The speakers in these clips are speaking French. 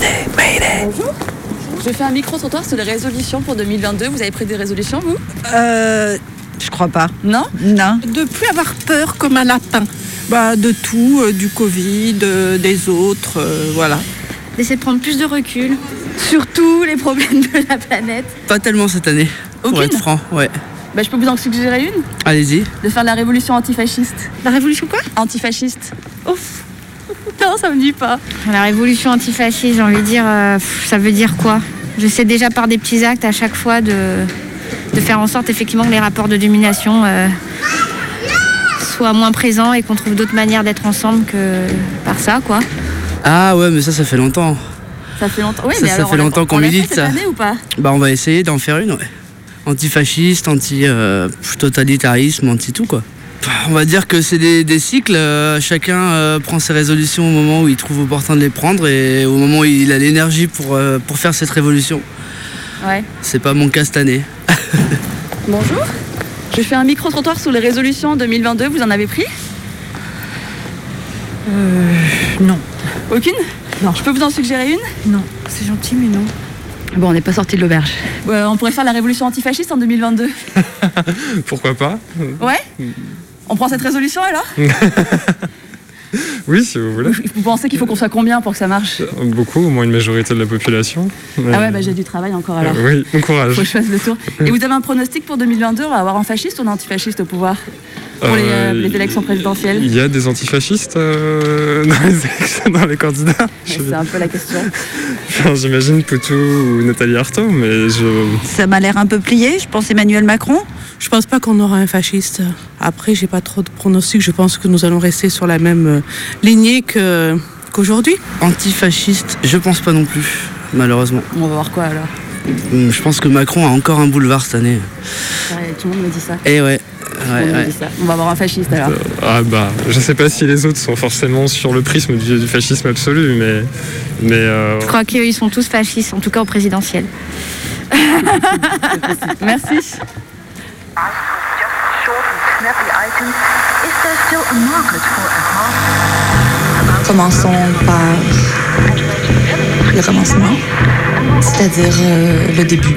Mayday, Mayday. Bonjour. Je fais un micro-trottoir sur les résolutions pour 2022. Vous avez pris des résolutions, vous? Euh, je crois pas. Non? Non. De plus avoir peur comme un lapin. Bah, de tout, euh, du Covid, euh, des autres, euh, voilà. D'essayer de prendre plus de recul sur tous les problèmes de la planète. Pas tellement cette année. Pour Aucune être franc, ouais. bah, Je peux vous en suggérer une? Allez-y. De faire la révolution antifasciste. La révolution quoi? Antifasciste. Ouf Non, ça me dit pas. La révolution antifasciste, j'ai envie de dire, euh, ça veut dire quoi? J'essaie déjà par des petits actes à chaque fois de, de faire en sorte effectivement que les rapports de domination euh, soient moins présents et qu'on trouve d'autres manières d'être ensemble que par ça, quoi. Ah ouais, mais ça, ça fait longtemps. Ça fait longtemps. Oui, Ça, mais ça alors, fait longtemps qu'on milite, ça. année ou pas? Bah, on va essayer d'en faire une, ouais. Antifasciste, anti-totalitarisme, anti-tout, quoi. On va dire que c'est des, des cycles. euh, chacun euh, prend ses résolutions au moment où il trouve opportun de les prendre et au moment où il a l'énergie pour, euh, pour faire cette révolution. Ouais. C'est pas mon cas cette année. Bonjour. Je fais un micro-trottoir sur les résolutions 2022. Vous en avez pris? Non. Aucune? Non. Je peux vous en suggérer une? Non, c'est gentil, mais non. Bon, on n'est pas sorti de l'auberge. on pourrait faire la révolution antifasciste en 2022. Pourquoi pas? Ouais On prend cette résolution alors Oui, si vous voulez. Vous pensez qu'il faut qu'on soit combien pour que ça marche Beaucoup, au moins une majorité de la population. Ah ouais, bah j'ai du travail encore alors. Euh, oui, bon courage. Faut que je fasse le tour. Et vous avez un pronostic pour 2022 On va avoir un fasciste ou un antifasciste au pouvoir Pour les, euh, Euh, les élections présidentielles Il y a des antifascistes euh, dans, les élections- dans les candidats. C'est un peu la question. enfin, J'imagine Poutou ou Nathalie Arthaud, mais je. Ça m'a l'air un peu plié. Je pense Emmanuel Macron. Je pense pas qu'on aura un fasciste. Après, j'ai pas trop de pronostics. Je pense que nous allons rester sur la même euh, lignée que- qu'aujourd'hui. Antifasciste, je pense pas non plus, malheureusement. On va voir quoi alors Hum, Je pense que Macron a encore un boulevard cette année. Ouais, Tout le monde me dit ça. Eh ouais. Ça. On va avoir un fasciste alors. Ah bah, je sais pas si les autres sont forcément sur le prisme du, du fascisme absolu, mais. mais euh, Je crois qu'ils sont tous fascistes, en tout cas au présidentiel. Merci. Commençons par le commencement, c'est-à-dire euh, le début.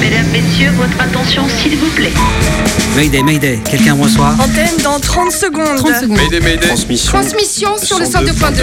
Mesdames, Messieurs, votre attention s'il vous plaît. Mayday, Mayday, quelqu'un me reçoit? Antenne dans 30 secondes. 30 secondes. Mayday, Mayday. Transmission sur le 102.2.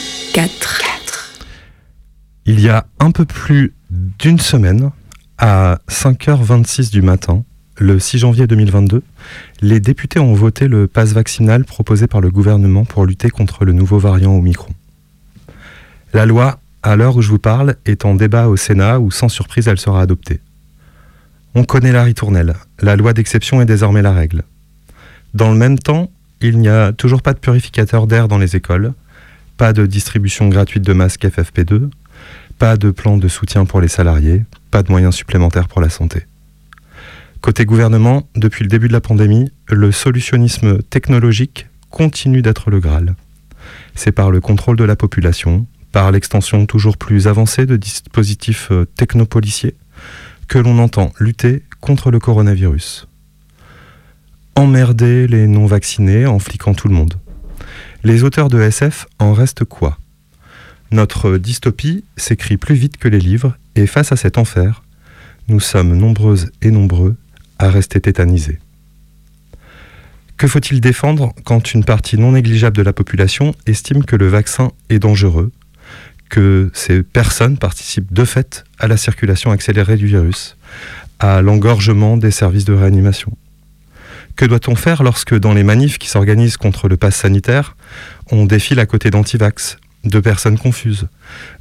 Il y a un peu plus d'une semaine, à 5h26 du matin, le 6 janvier 2022, les députés ont voté le pass vaccinal proposé par le gouvernement pour lutter contre le nouveau variant Omicron. La loi, à l'heure où je vous parle, est en débat au Sénat où sans surprise elle sera adoptée. On connaît la ritournelle, la loi d'exception est désormais la règle. Dans le même temps, il n'y a toujours pas de purificateur d'air dans les écoles, pas de distribution gratuite de masques FFP2, pas de plan de soutien pour les salariés, pas de moyens supplémentaires pour la santé. Côté gouvernement, depuis le début de la pandémie, le solutionnisme technologique continue d'être le Graal. C'est par le contrôle de la population, par l'extension toujours plus avancée de dispositifs euh, technopoliciers, que l'on entend lutter contre le coronavirus. Emmerder les non-vaccinés en fliquant tout le monde. Les auteurs de SF en restent quoi? Notre dystopie s'écrit plus vite que les livres, et face à cet enfer, nous sommes nombreuses et nombreux à rester tétanisés. Que faut-il défendre quand une partie non négligeable de la population estime que le vaccin est dangereux, que ces personnes participent de fait à la circulation accélérée du virus, à l'engorgement des services de réanimation? Que doit-on faire lorsque dans les manifs qui s'organisent contre le pass sanitaire, on défile à côté d'antivax, de personnes confuses,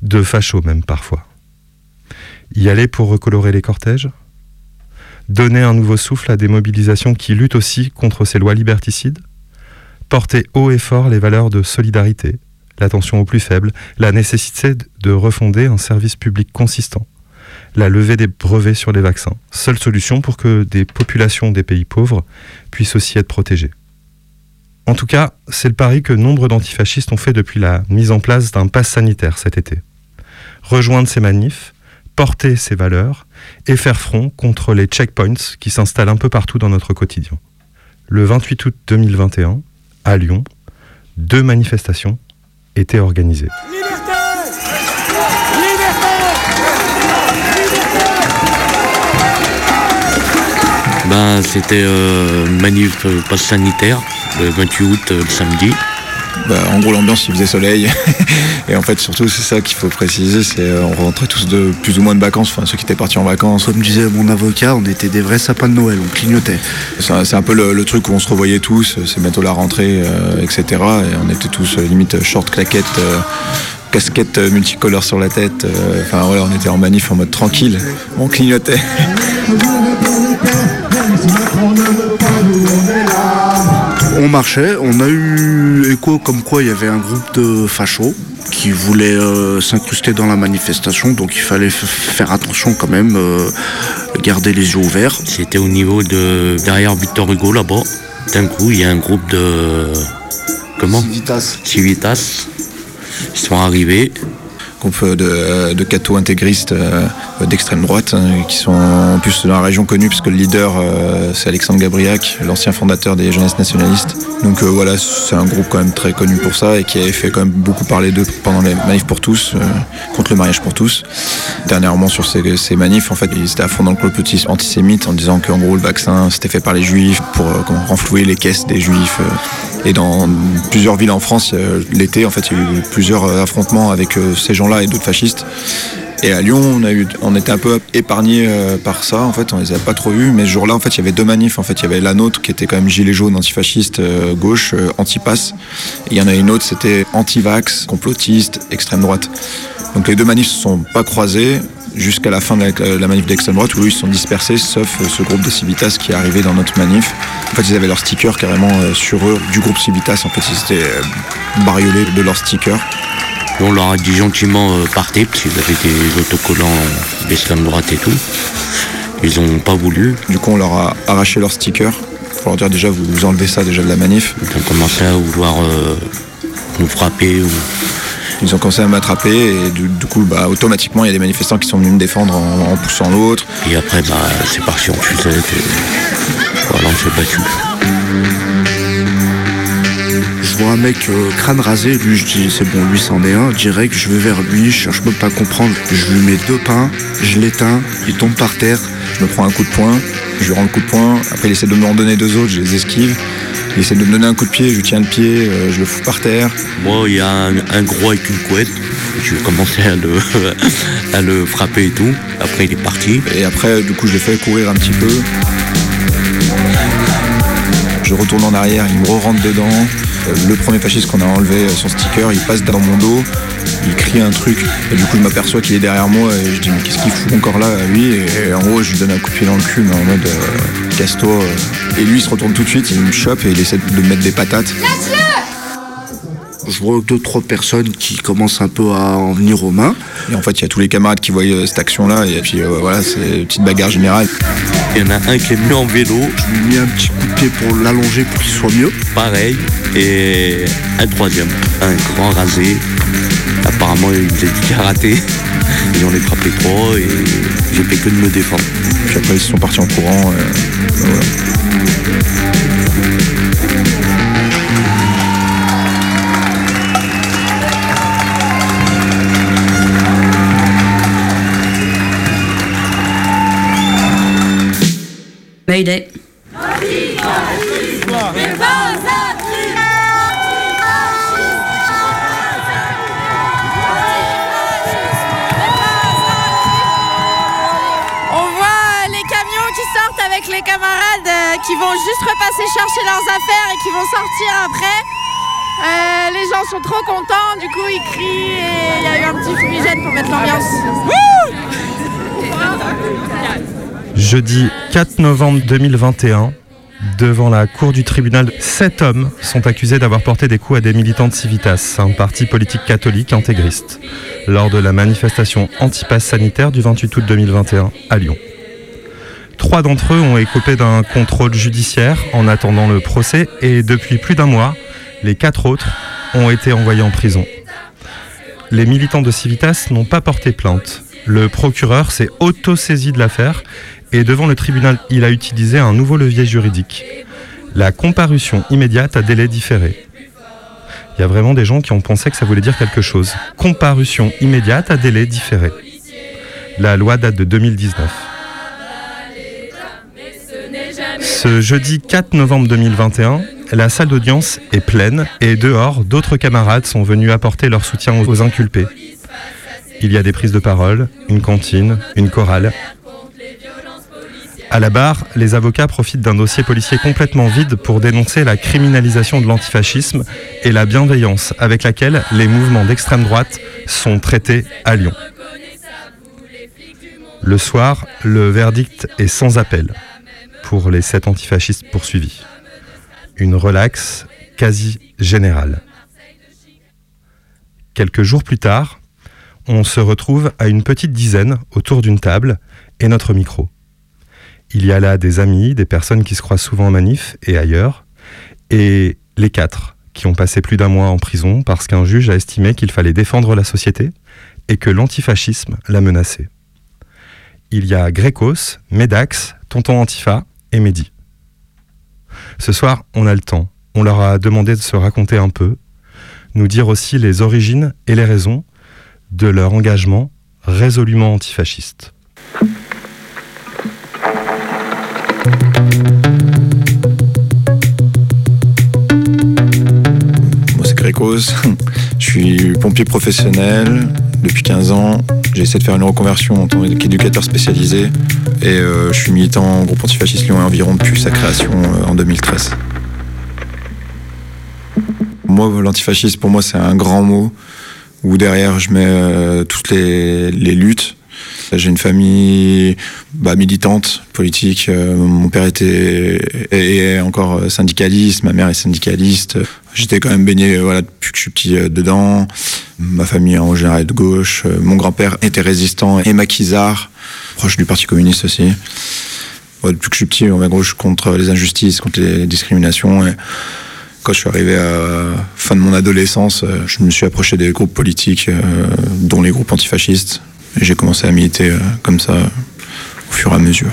de fachos même parfois. Y aller pour recolorer les cortèges? Donner un nouveau souffle à des mobilisations qui luttent aussi contre ces lois liberticides? Porter haut et fort les valeurs de solidarité, l'attention aux plus faibles, la nécessité de refonder un service public consistant, la levée des brevets sur les vaccins, seule solution pour que des populations des pays pauvres puissent aussi être protégées. En tout cas, c'est le pari que nombre d'antifascistes ont fait depuis la mise en place d'un pass sanitaire cet été. Rejoindre ces manifs, porter ces valeurs et faire front contre les checkpoints qui s'installent un peu partout dans notre quotidien. Le 28 août 2021, à Lyon, deux manifestations étaient organisées. Ben, c'était euh, manif euh, passe sanitaire le 28 août, euh, le samedi. Bah, en gros, l'ambiance, il faisait soleil. et en fait, surtout, c'est ça qu'il faut préciser, c'est euh, on rentrait tous de plus ou moins de vacances, enfin ceux qui étaient partis en vacances. Comme disait mon avocat, on était des vrais sapins de Noël, on clignotait. C'est un, peu le, le truc où on se revoyait tous, c'est bientôt la rentrée, euh, etc. Et on était tous euh, limite short claquettes. euh, casquette euh, multicolore sur la tête, euh, enfin voilà, on était en manif en mode tranquille, on clignotait. On marchait, on a eu écho comme quoi il y avait un groupe de fachos qui voulaient euh, s'incruster dans la manifestation, donc il fallait faire attention quand même, euh, garder les yeux ouverts. C'était au niveau de derrière Victor Hugo là-bas. D'un coup, il y a un groupe de comment? Civitas. Civitas. Ils sont arrivés. Groupe de, de cathos intégristes euh, d'extrême droite hein, qui sont en plus dans la région connue puisque le leader euh, c'est Alexandre Gabriac, l'ancien fondateur des jeunesses nationalistes. Donc euh, voilà, c'est un groupe quand même très connu pour ça et qui avait fait quand même beaucoup parler d'eux pendant les manifs pour tous, euh, contre le mariage pour tous. Dernièrement sur ces, manifs, en fait, ils étaient à fond dans le complotisme antisémite en disant qu'en gros le vaccin c'était fait par les juifs pour euh, renflouer les caisses des juifs. euh, et dans plusieurs villes en France, euh, l'été, en fait, il y a eu plusieurs euh, affrontements avec euh, ces et d'autres fascistes. Et à Lyon, on, a eu, on était un peu épargné par ça. En fait, on les a pas trop eus. Mais ce jour-là, en fait, il y avait deux manifs. En fait, il y avait la nôtre qui était quand même gilet jaune, antifasciste, euh, gauche, euh, anti-pass. Et il y en a une autre, c'était anti-vax, complotiste, extrême droite. Donc les deux manifs se sont pas croisés jusqu'à la fin de la, manif d'extrême droite où ils se sont dispersés, sauf euh, ce groupe de Civitas qui est arrivé dans notre manif. En fait, ils avaient leur sticker carrément euh, sur eux du groupe Civitas. En fait, ils étaient euh, bariolés de leur sticker. Et on leur a dit gentiment euh, partez, parce qu'ils avaient des autocollants d'extrême droite et tout. Ils ont pas voulu. Du coup, on leur a arraché leur sticker pour leur dire déjà, vous, vous enlevez ça déjà de la manif. Ils ont commencé à vouloir euh, nous frapper. Ou... Ils ont commencé à m'attraper et du, du coup, bah, automatiquement, il y a des manifestants qui sont venus me défendre en, en poussant l'autre. Et après, bah, c'est parti en fusette. Et... Voilà, on s'est battu. Vois un mec euh, crâne rasé, lui je dis c'est bon, lui c'en est un, direct, je vais vers lui, je cherche même pas à comprendre, je lui mets deux pains, je l'éteins, il tombe par terre, je me prends un coup de poing, je lui rends le coup de poing, après il essaie de m'en donner deux autres, je les esquive, il essaie de me donner un coup de pied, je lui tiens le pied, euh, je le fous par terre. Moi, il y a un, un, gros avec une couette, je commençais à le, à le frapper et tout, après il est parti. Et après, du coup, je l'ai fait courir un petit peu. Je retourne en arrière, il me re-rentre dedans. Le premier fasciste qu'on a enlevé son sticker, il passe dans mon dos, il crie un truc, et du coup je m'aperçois qu'il est derrière moi, et je dis mais qu'est-ce qu'il fout encore là lui? Et en gros je lui donne un coup de pied dans le cul, mais en mode euh, casse-toi. Et lui il se retourne tout de suite, il me chope et il essaie de me mettre des patates. Je vois deux, trois personnes qui commencent un peu à en venir aux mains. Et en fait, il y a tous les camarades qui voient euh, cette action-là, et puis euh, voilà, c'est une petite bagarre générale. Il y en a un qui est venu en vélo. Je lui ai mis un petit coup de pied pour l'allonger pour qu'il soit mieux. Pareil. Et un troisième, un grand rasé. Apparemment, il faisait du karaté. Et on les frappé trois, et j'ai fait que de me défendre. Puis après, ils sont partis en courant. Euh, voilà. Mayday. On voit les camions qui sortent avec les camarades euh, qui vont juste repasser chercher leurs affaires et qui vont sortir après. Euh, les gens sont trop contents, du coup ils crient et il y a eu un petit fumigène pour mettre l'ambiance. Jeudi 4 novembre 2021, Devant la cour du tribunal, sept hommes sont accusés d'avoir porté des coups à des militants de Civitas, un parti politique catholique intégriste, lors de la manifestation anti-pass sanitaire du 28 août 2021 à Lyon. Trois d'entre eux ont écopé d'un contrôle judiciaire en attendant le procès et depuis plus d'un mois, les quatre autres ont été envoyés en prison. Les militants de Civitas n'ont pas porté plainte. Le procureur s'est auto-saisi de l'affaire et devant le tribunal, il a utilisé un nouveau levier juridique. La comparution immédiate à délai différé. Il y a vraiment des gens qui ont pensé que ça voulait dire quelque chose. Comparution immédiate à délai différé. La loi date de 2019. Ce jeudi 4 novembre 2021, la salle d'audience est pleine et dehors, d'autres camarades sont venus apporter leur soutien aux inculpés. Il y a des prises de parole, une cantine, une chorale. À la barre, les avocats profitent d'un dossier policier complètement vide pour dénoncer la criminalisation de l'antifascisme et la bienveillance avec laquelle les mouvements d'extrême droite sont traités à Lyon. Le soir, le verdict est sans appel pour les sept antifascistes poursuivis. Une relaxe quasi générale. Quelques jours plus tard, on se retrouve à une petite dizaine autour d'une table et notre micro. Il y a là des amis, des personnes qui se croisent souvent en manif et ailleurs, et les quatre qui ont passé plus d'un mois en prison parce qu'un juge a estimé qu'il fallait défendre la société et que l'antifascisme la menaçait. Il y a Grécos, Médax, Tonton Antifa et Mehdi. Ce soir, on a le temps. On leur a demandé de se raconter un peu, nous dire aussi les origines et les raisons de leur engagement résolument antifasciste. Je suis pompier professionnel depuis 15 ans. J'ai essayé de faire une reconversion en tant qu'éducateur spécialisé. Et euh, je suis militant au groupe antifasciste Lyon et environ depuis sa création euh, en 2013. Moi, l'antifascisme, pour moi, c'est un grand mot où derrière, je mets euh, toutes les luttes j'ai une famille bah, militante, politique. Euh, mon père était est encore syndicaliste, ma mère est syndicaliste. J'étais quand même baigné voilà, depuis que je suis petit euh, dedans. Ma famille en général est de gauche. Euh, mon grand-père était résistant et maquisard, proche du Parti communiste aussi. Depuis que je suis petit, on va gauche contre les injustices, contre les discriminations. Et quand je suis arrivé à fin de mon adolescence, je me suis approché des groupes politiques, dont les groupes antifascistes. J'ai commencé à militer euh, comme ça au fur et à mesure.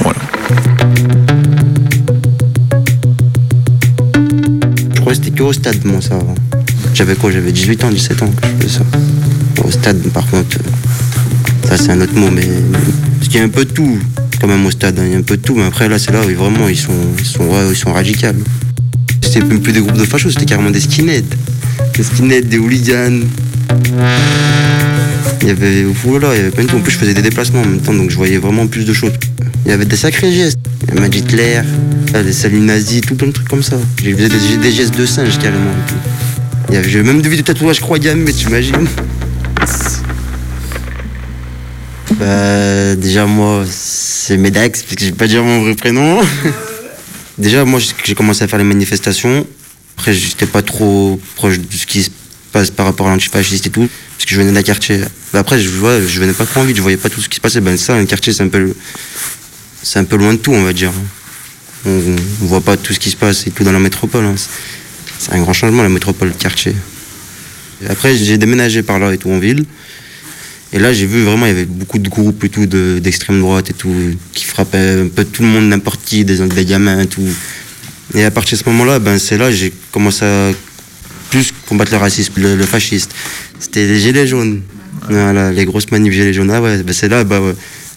Voilà. Je crois que c'était que au stade, moi, ça. J'avais quoi? J'avais 18 ans, 17 ans que je faisais ça. Au stade, par contre, euh, ça c'est un autre mot, mais. Parce qu'il y a un peu de tout, quand même, au stade. hein. Il y a un peu de tout, mais après, là, c'est là où vraiment, ils sont, ils sont, ouais, ils sont radicaux. C'était même plus des groupes de fachos, c'était carrément des skinheads. Des skinheads, des hooligans. Il y avait, voilà, il y avait plein de tout. En plus, je faisais des déplacements en même temps, donc je voyais vraiment plus de choses. Il y avait des sacrés gestes. Il y avait Hitler, des saluts nazis, tout plein de trucs comme ça. J'ai faisais des, gestes de singe carrément. j'ai même vu des tatouages croix gammées, tu imagines Bah, déjà, moi, c'est Medax, parce que je vais pas dire mon vrai prénom. déjà, moi, j'ai commencé à faire les manifestations. Après, j'étais pas trop proche de ce qui se par rapport à l'antifasciste et tout, parce que je venais d'un quartier. Bah, après, je, vois, je venais pas trop vite, je voyais pas tout ce qui se passait. Ben, ça, un quartier, c'est un peu, c'est un peu loin de tout, on va dire. On, voit pas tout ce qui se passe et tout dans la métropole. hein. C'est- un grand changement, la métropole, le quartier. Après, j'ai déménagé par là et tout en ville. Et là, j'ai vu vraiment, il y avait beaucoup de groupes et tout, de- d'extrême droite et tout, qui frappaient un peu tout le monde, n'importe qui, des, gamins et tout. Et à partir de ce moment-là, ben, c'est là j'ai commencé à combattre le racisme, le, fasciste. C'était les gilets jaunes. Les grosses manifs gilets jaunes. Ah ouais, ben, c'est là, bah,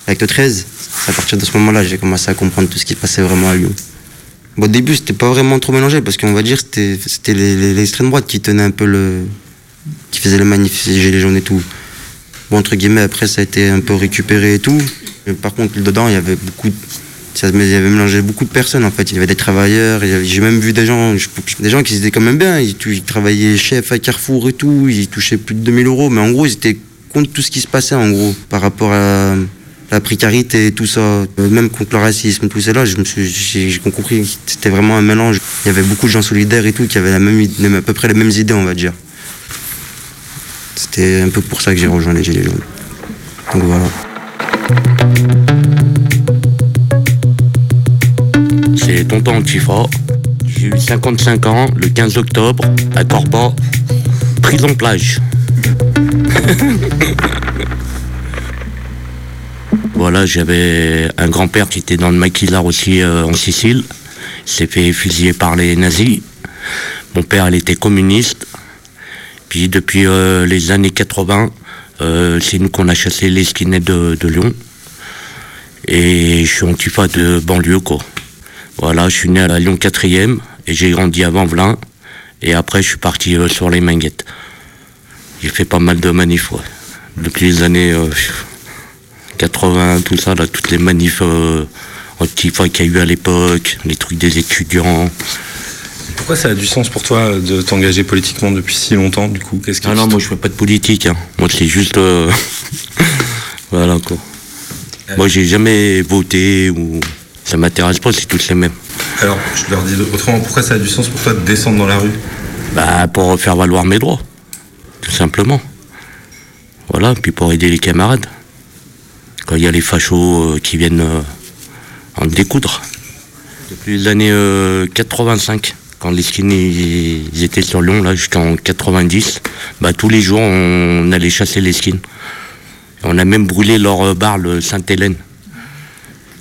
avec le 13, c'est à partir de ce moment-là, j'ai commencé à comprendre tout ce qui se passait vraiment à Lyon. Au début, c'était pas vraiment trop mélangé, parce qu'on va dire c'était c'était l'extrême droite qui tenait un peu le. qui faisait les manifs, gilets jaunes et tout. Bon, entre guillemets, après, ça a été un peu récupéré et tout. Par contre, dedans, il y avait beaucoup. de- Ça, il y avait mélangé beaucoup de personnes en fait. Il y avait des travailleurs, j'ai même vu des gens, des gens qui étaient quand même bien. Ils, travaillaient chef à Carrefour et tout, ils touchaient plus de 2000 euros, mais en gros, ils étaient contre tout ce qui se passait en gros par rapport à, la précarité, tout ça, euh, même contre le racisme, tout cela, je me suis, j'ai compris que c'était vraiment un mélange. Il y avait beaucoup de gens solidaires et tout qui avaient à peu près les mêmes idées, on va dire. C'était un peu pour ça que j'ai rejoint les Gilets jaunes. Donc voilà. Tonton Antifa. J'ai eu 55 ans le 15 octobre à Corba, prison plage. voilà, j'avais un grand-père qui était dans le maquillard aussi euh, en Sicile. Il s'est fait fusiller par les nazis. Mon père, il était communiste. Puis depuis euh, les années 80, euh, c'est nous qu'on a chassé les skinheads de, de Lyon. Et je suis antifa de banlieue, quoi. Voilà, je suis né à la Lyon 4e et j'ai grandi à Vanvelin. Et après, je suis parti euh, sur les Minguettes. J'ai fait pas mal de manifs, ouais. Depuis les années euh, 80, tout ça, là, toutes les manifs euh, antifa qu'il y a eu à l'époque, les trucs des étudiants. Pourquoi ça a du sens pour toi de t'engager politiquement depuis si longtemps, du coup? Qu'est-ce qui Ah non, moi je fais pas de politique. hein. Moi c'est juste. euh, voilà quoi. Moi j'ai jamais voté ou. Ça m'intéresse pas, c'est tous les mêmes. Alors, je leur dis autrement, pourquoi ça a du sens pour toi de descendre dans la rue? Bah pour faire valoir mes droits. Tout simplement. Voilà, puis pour aider les camarades. Quand il y a les fachos euh, qui viennent euh, en découdre. Depuis les années euh, 85, quand les skins ils étaient sur Lyon, là, jusqu'en 90, bah, tous les jours on allait chasser les skins. On a même brûlé leur euh, bar, le Sainte-Hélène.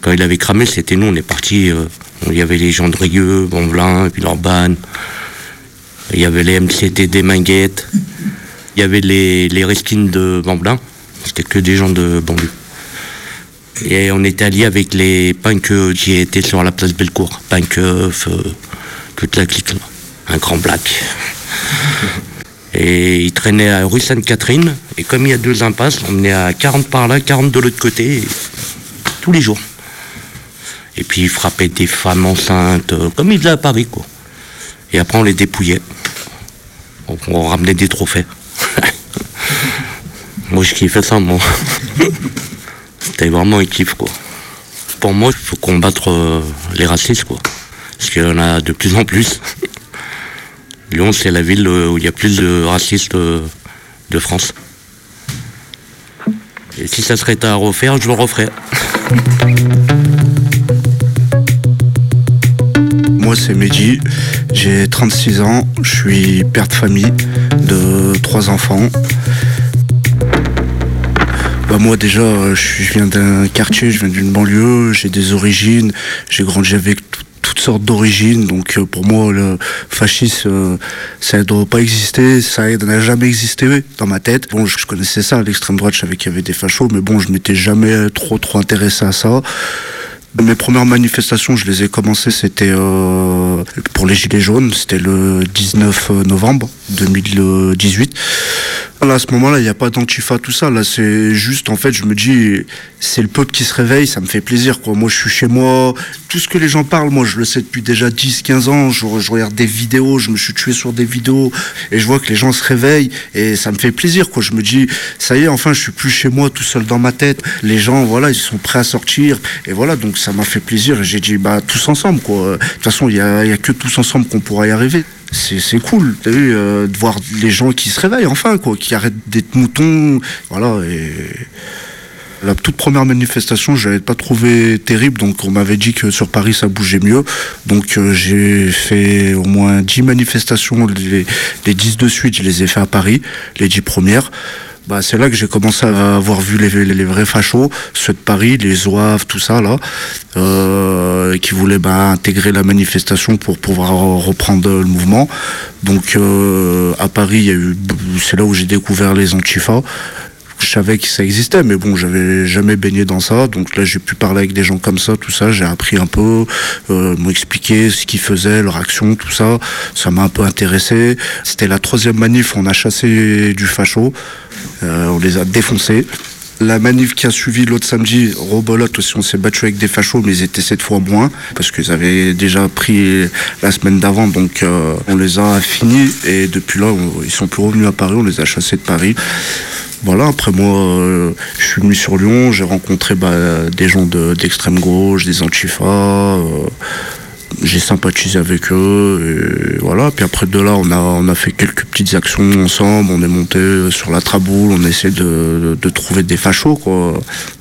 Quand il avait cramé, c'était nous, on est partis. euh, il y avait les gens de Rieux, Bonvelin, et puis Lorban. Il y avait les MCT des Minguettes. Il y avait les, les Reskins de Vanvelin. C'était que des gens de banlieue. Et on était alliés avec les punks euh, qui étaient sur la place Bellecour. Punk, euh, toute la clique là. Un grand black. Et il traînait à rue Sainte-Catherine. Et comme il y a deux impasses, on venait à 40 par là, 40 de l'autre côté. tous les jours. Et puis il frappait des femmes enceintes, euh, comme il faisait à Paris, quoi. Et après on les dépouillait. On, ramenait des trophées. moi je kiffais ça, moi. C'était vraiment un kiff, quoi. Pour moi, il faut combattre euh, les racistes, quoi. Parce qu'il y en a de plus en plus. Lyon, c'est la ville euh, où il y a plus de racistes de France. Et si ça serait à refaire, je le referais. Moi, c'est Mehdi. J'ai 36 ans. Je suis père de famille de trois enfants. Bah moi déjà, je viens d'un quartier, je viens d'une banlieue, j'ai des origines, j'ai grandi avec tout- toutes sortes d'origines, donc euh, pour moi le fascisme, euh, ça ne doit pas exister, ça n'a jamais existé dans ma tête. Bon, je je connaissais ça, l'extrême droite, je savais qu'il y avait des fachos, mais bon, je m'étais jamais trop trop intéressé à ça. Mes premières manifestations, je les ai commencées, c'était euh, pour les Gilets jaunes, c'était le 19 novembre 2018. Là, à ce moment-là, il n'y a pas d'antifa, tout ça. Là, c'est juste, en fait, je me dis, c'est le peuple qui se réveille, ça me fait plaisir, quoi. Moi, je suis chez moi. Tout ce que les gens parlent, moi, je le sais depuis déjà 10, 15 ans. Je, regarde des vidéos, je me suis tué sur des vidéos et je vois que les gens se réveillent et ça me fait plaisir, quoi. Je me dis, ça y est, enfin, je suis plus chez moi, tout seul dans ma tête. Les gens, voilà, ils sont prêts à sortir. Et voilà, donc ça m'a fait plaisir. Et j'ai dit, bah, tous ensemble, quoi. De toute façon, il n'y a, y a que tous ensemble qu'on pourra y arriver. C'est cool, t'as vu, euh, de voir les gens qui se réveillent enfin, quoi, qui arrêtent d'être moutons. Voilà, et. La toute première manifestation, je l'avais pas trouvé terrible, donc on m'avait dit que sur Paris ça bougeait mieux. Donc euh, j'ai fait au moins 10 manifestations, les, les 10 de suite, je les ai fait à Paris, les 10 premières. Bah, c'est là que j'ai commencé à avoir vu les, vrais fachos, ceux de Paris, les Zouaves, tout ça là, euh, qui voulaient bah, intégrer la manifestation pour pouvoir reprendre le mouvement. Donc euh, à Paris, c'est là où j'ai découvert les Antifa je savais que ça existait, mais bon, j'avais jamais baigné dans ça. Donc là, j'ai pu parler avec des gens comme ça, tout ça. J'ai appris un peu, euh, m'expliquer ce qu'ils faisaient, leur action, tout ça. Ça m'a un peu intéressé. C'était la troisième manif. On a chassé du facho. Euh, on les a défoncés. La manif qui a suivi l'autre samedi, Robolote aussi, on s'est battu avec des fachos, mais ils étaient sept fois moins, parce qu'ils avaient déjà pris la semaine d'avant, donc euh, on les a finis, et depuis là, on- ils sont plus revenus à Paris, on les a chassés de Paris. Voilà, après moi, euh, je suis venu sur Lyon, j'ai rencontré bah, des gens de- d'extrême gauche, des antifas, euh, j'ai sympathisé avec eux, et voilà. Puis après de là, on a, on a fait quelques petites actions ensemble, on est monté sur la traboule, on a essayé de, de- trouver des fachos, quoi.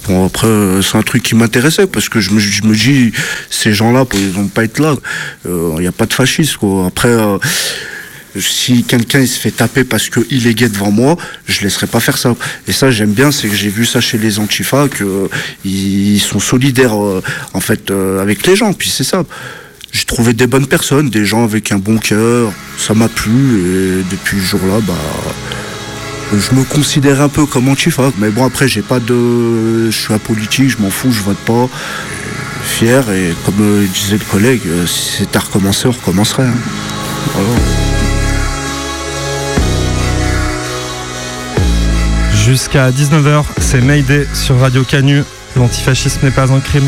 Bon, après, euh, c'est un truc qui m'intéressait, parce que je me, je me dis, ces gens-là, ils vont pas être là, il n'y a pas de fascistes, quoi. Après... euh, si quelqu'un se fait taper parce qu'il est gay devant moi, je laisserai pas faire ça. Et ça j'aime bien, c'est que j'ai vu ça chez les antifas que euh, ils sont solidaires euh, en fait euh, avec les gens. Puis c'est ça. J'ai trouvé des bonnes personnes, des gens avec un bon cœur. Ça m'a plu et depuis ce jour-là, bah je me considère un peu comme antifa. Mais bon après j'ai pas de, je suis apolitique, je m'en fous, je vote pas. Fier et comme euh, disait le collègue, si c'était à recommencer, on recommencerait. hein. Voilà. Jusqu'à 19h, c'est Mayday sur Radio Canu. L'antifascisme n'est pas un crime.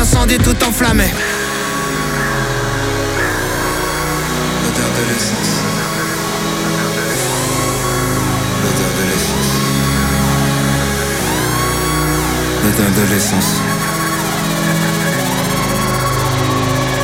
l'incendie tout enflammé. L'odeur de l'essence. L'odeur de l'essence. L'odeur de l'essence.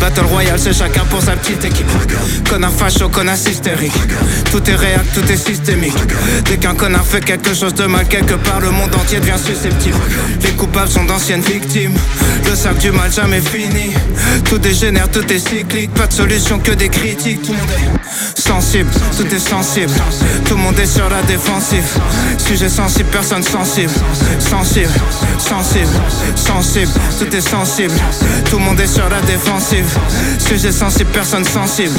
Battle Royale, c'est chacun pour sa petite équipe. Connard facho, connard hystérique. Tout est réel, tout est systémique. Dès qu'un connard fait quelque chose de mal, quelque part, le monde entier devient susceptible. Les coupables sont d'anciennes victimes. Le sac du mal jamais fini. Tout dégénère, tout est cyclique. Pas de solution que des critiques. Tout le monde est sensible, tout est sensible. Tout le monde est sur la défensive. Sujet sensible, personne sensible. Sensible, sensible, sensible. Tout est sensible. Tout le monde est sur la défensive. Sujet sensible, personne sensible.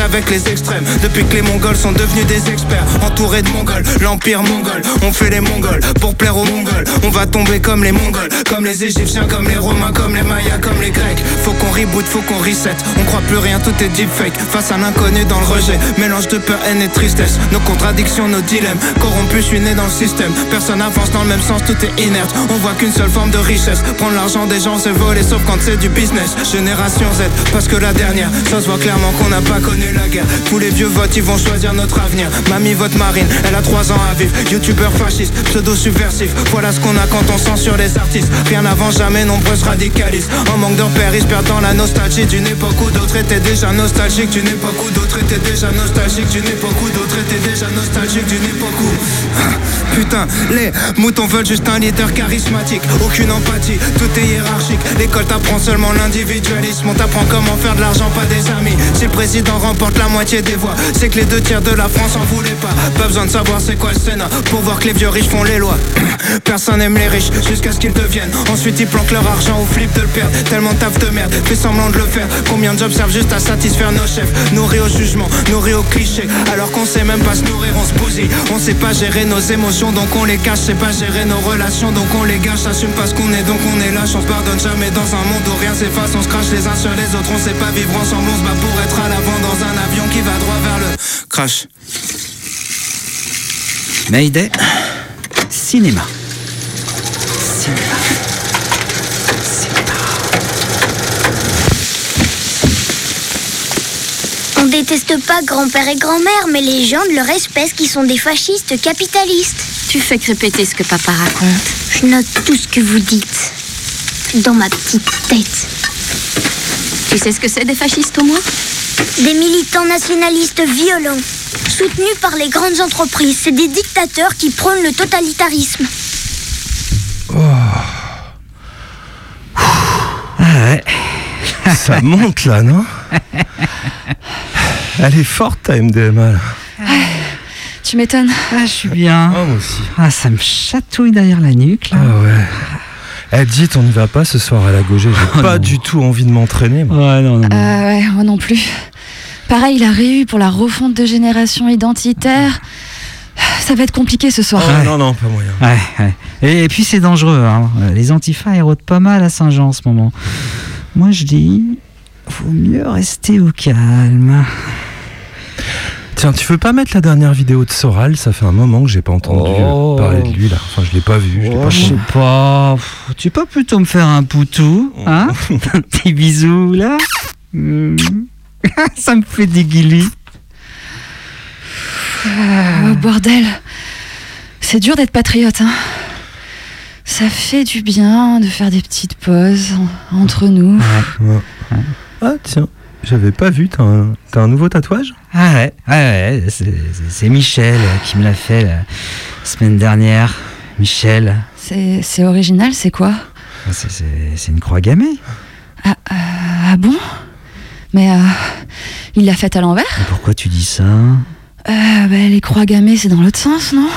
avec les extrêmes. Depuis que les mongols sont devenus des experts. Entourés de mongols, l'empire mongol. On fait les mongols pour plaire aux mongols. On va tomber comme les mongols, comme les égyptiens, comme les romains, comme les mayas, comme les grecs. Faut qu'on reboot, faut qu'on reset. On croit plus rien, tout est deepfake. Face à l'inconnu dans le rejet. Mélange de peur, haine et tristesse. Nos contradictions, nos dilemmes. Corrompus, je suis né dans le système. Personne avance dans le même sens, tout est inerte. On voit qu'une seule forme de richesse. Prendre l'argent des gens, c'est voler, sauf quand c'est du business. Génération Z, parce que la dernière, ça se voit clairement qu'on n'a pas connu la guerre. Tous les vieux votent, ils vont choisir notre avenir. Mamie vote marine, elle a 3 ans à vivre. Youtubeur fasciste, pseudo subversif. Voilà ce qu'on a quand on censure les artistes. Rien n'avant jamais, nombreux se radicalisent. En manque de repères, ils perdent la nostalgie d'une époque où d'autres étaient déjà nostalgiques. D'une époque où d'autres étaient déjà nostalgiques. D'une époque où d'autres étaient déjà nostalgiques. D'une époque où. Putain, les moutons veulent juste un leader charismatique. Aucune empathie, tout est hiérarchique. L'école t'apprend seulement l'individualisme. On t'apprend comment faire de l'argent, pas des amis. Si le président remporte la moitié des voix. C'est que les deux tiers de la France en voulaient pas. Pas besoin de savoir c'est quoi le Sénat pour voir que les vieux riches font les lois. Personne aime les riches jusqu'à ce qu'ils deviennent. Ensuite ils planquent leur argent au flip de le perdre. Tellement taf de merde, fait semblant de le faire. Combien de jobs servent juste à satisfaire nos chefs? Nourris au jugement, nourris au cliché. Alors qu'on sait même pas se nourrir, on se bousille. On sait pas gérer nos émotions donc on les cache. C'est pas gérer nos relations donc on les gâche. Assume pas ce qu'on est donc on est lâche. On se pardonne jamais dans un monde où rien s'efface. On se crache les uns sur les autres. On sait pas vivre ensemble. On se bat pour être à l'avant dans un avion qui va droit vers le crash. Mayday, cinéma. On déteste pas grand-père et grand-mère, mais les gens de leur espèce qui sont des fascistes capitalistes. Tu fais que répéter ce que papa raconte. Je note tout ce que vous dites. Dans ma petite tête. Tu sais ce que c'est des fascistes au moins? Des militants nationalistes violents, soutenus par les grandes entreprises. C'est des dictateurs qui prônent le totalitarisme. Ah ouais. Ça monte là, non Elle est forte ta MDMA là. Tu m'étonnes. Ah, je suis bien. Oh, moi aussi. Ah, ça me chatouille derrière la nuque. Là. Ah ouais. Eh, dites, on n'y va pas ce soir à la Gaugée. J'ai pas du tout envie de m'entraîner. moi. Ouais, non, non. non. Euh, ouais, moi non plus. Pareil, la réu pour la refonte de génération identitaire. Ça va être compliqué ce soir. Oh, non, non, pas moyen. Ouais, ouais. Et, et puis c'est dangereux. Hein. Les antifas érodent pas mal à Saint-Jean en ce moment. Moi je dis, vaut mieux rester au calme. Tiens, tu veux pas mettre la dernière vidéo de Soral? Ça fait un moment que j'ai pas entendu Oh. euh, parler de lui là. Enfin, je l'ai pas vu. Je Oh, sais pas. Tu peux plutôt me faire un poutou, hein? Un petit bisou là? Hmm. Ça me fait des guilis. Oh bordel. C'est dur d'être patriote, hein. Ça fait du bien de faire des petites pauses en- entre nous. Ouais. Ah tiens, j'avais pas vu. T'as un, t'as un nouveau tatouage? Ah ouais, ouais, ouais, c'est- Michel qui me l'a fait la semaine dernière. Michel, C'est c'est original, c'est quoi? Ah, c'est- c'est c'est une croix gammée. ah, euh, ah bon? Mais euh, il l'a faite à l'envers? Pourquoi tu dis ça? Euh, bah, Les croix gammées, c'est dans l'autre sens, non?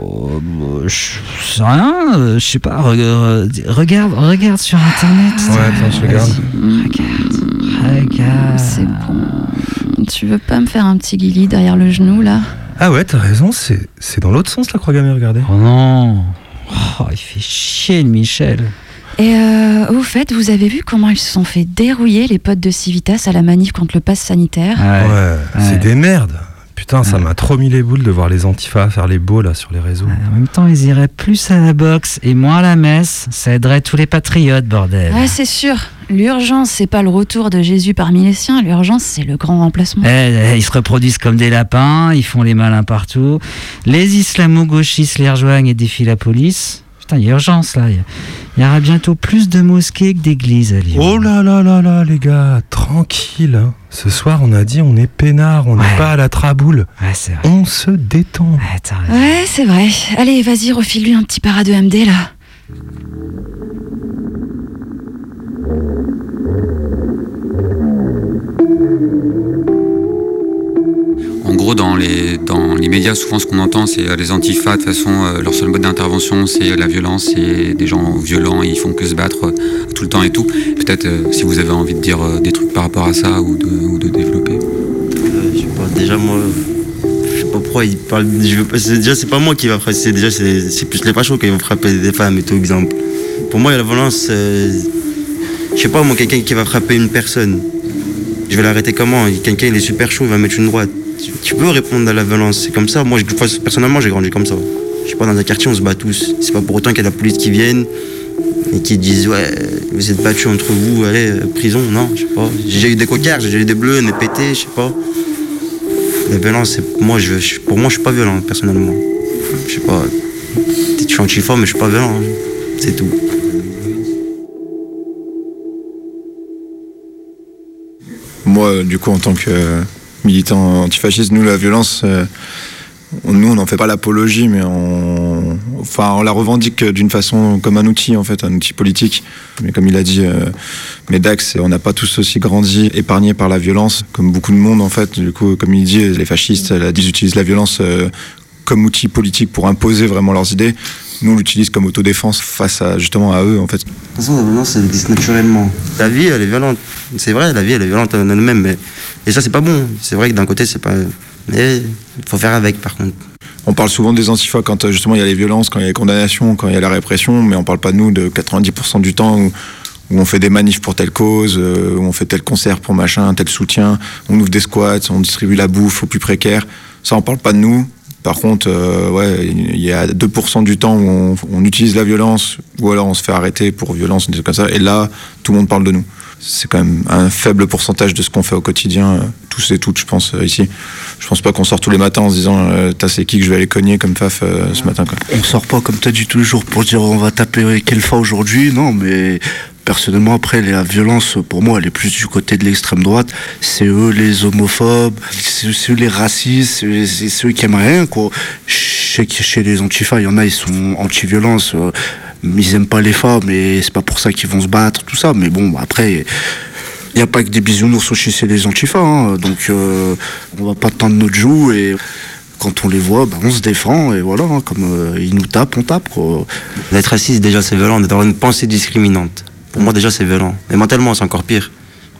Oh, bah, Je sais rien, euh, je sais pas. re- regarde, regarde sur internet. Ouais, attends, je regarde. Regarde, regarde. C'est bon. Tu veux pas me faire un petit guili derrière le genou, là? Ah ouais, t'as raison. C'est c'est dans l'autre sens la croix gammée. Regardez. Oh non. Oh, il fait chier le Michel. Et euh, au fait, vous avez vu comment ils se sont fait dérouiller les potes de Civitas à la manif contre le pass sanitaire? Ouais, c'est des merdes. Putain, ça m'a trop mis les boules de voir les antifas faire les beaux là sur les réseaux. En même temps, ils iraient plus à la boxe et moins à la messe. Ça aiderait tous les patriotes, bordel. Ouais, c'est sûr. L'urgence, c'est pas le retour de Jésus parmi les siens. L'urgence, c'est le grand remplacement. Eh, eh, ils se reproduisent comme des lapins, ils font les malins partout. Les islamo-gauchistes les rejoignent et défient la police. Putain, il y a urgence là. Il y aura bientôt plus de mosquées que d'églises à Lyon. Oh là là là là, les gars, tranquille. hein. Ce soir, on a dit on est peinard, on n'est pas à la traboule. On se détend. Ouais, c'est vrai. Allez, vas-y, refile-lui un petit para de MD, là. Dans les, dans les médias, souvent, ce qu'on entend, c'est euh, les antifas, de toute façon, euh, leur seul mode d'intervention, c'est la violence, c'est des gens violents, ils font que se battre euh, tout le temps et tout. Peut-être, euh, si vous avez envie de dire euh, des trucs par rapport à ça ou de, développer. Euh, je sais pas, déjà moi, je sais pas pourquoi ils parlent. Déjà, c'est pas moi qui va frapper, déjà c'est plus les fachos qui vont frapper des femmes et tout, exemple. Pour moi, la violence, euh, je sais pas, moi, quelqu'un qui va frapper une personne, je vais l'arrêter comment? Quelqu'un, il est super chaud, il va mettre une droite. Tu- peux répondre à la violence, c'est comme ça. Moi, je- personnellement, j'ai grandi comme ça. Je sais pas, dans un quartier, on se bat tous. C'est pas pour autant qu'il y a la police qui vienne et qui disent ouais vous êtes battus entre vous allez euh, prison non je sais pas j'ai eu des cocards j'ai eu des bleus des pétés je sais pas la violence moi je, pour moi je suis pas violent personnellement je sais pas je suis anti mais je suis pas violent hein. c'est tout Moi, du coup, en tant que euh, militant antifasciste, nous, la violence, euh, nous, on n'en fait pas l'apologie, mais on, enfin, on la revendique d'une façon comme un outil, en fait, un outil politique. Mais comme il a dit euh, Medax, on n'a pas tous aussi grandi, épargnés par la violence, comme beaucoup de monde, en fait. Du coup, comme il dit, les fascistes, ils utilisent la violence euh, comme outil politique pour imposer vraiment leurs idées. Nous, on l'utilise comme autodéfense face à, justement, à eux, en fait. De toute façon, la violence, elle existe naturellement. La vie, elle est violente. C'est vrai, la vie, elle est violente en elle-même. Mais... Et ça, c'est pas bon. C'est vrai que d'un côté, c'est pas. Mais il faut faire avec, par contre. On parle souvent des antifas quand euh, justement il y a les violences, quand il y a les condamnations, quand il y a la répression, mais on parle pas de nous de 90% du temps où, où on fait des manifs pour telle cause, euh, où on fait tel concert pour machin, tel soutien, on ouvre des squats, on distribue la bouffe aux plus précaires. Ça, on parle pas de nous. Par contre, euh, il y a 2% du temps où on, on, utilise la violence, ou alors on se fait arrêter pour violence, des trucs comme ça, et là, tout le monde parle de nous c'est quand même un faible pourcentage de ce qu'on fait au quotidien, euh, tous et toutes, je pense, euh, ici. Je pense pas qu'on sort tous les matins en se disant euh, T'as c'est qui que je vais aller cogner comme faf ce matin. Quoi. On sort pas comme t'as dit tous les jours pour dire on va taper quelle fois aujourd'hui, non, mais personnellement après la violence pour moi elle est plus du côté de l'extrême droite c'est eux les homophobes c'est eux les racistes c'est ceux qui aiment rien quoi chez les antifas il y en a ils sont anti-violence ils aiment pas les femmes et c'est pas pour ça qu'ils vont se battre, tout ça. Mais bon, après, il n'y a pas que des bisounours chez les antifas, hein. donc euh, on va pas tendre notre joue et quand on les voit, bah, on se défend et voilà, hein, comme euh, ils nous tapent, on tape. Quoi. D'être raciste, déjà c'est violent, d'avoir une pensée discriminante. Pour moi, déjà c'est violent. Mais mentalement, c'est encore pire.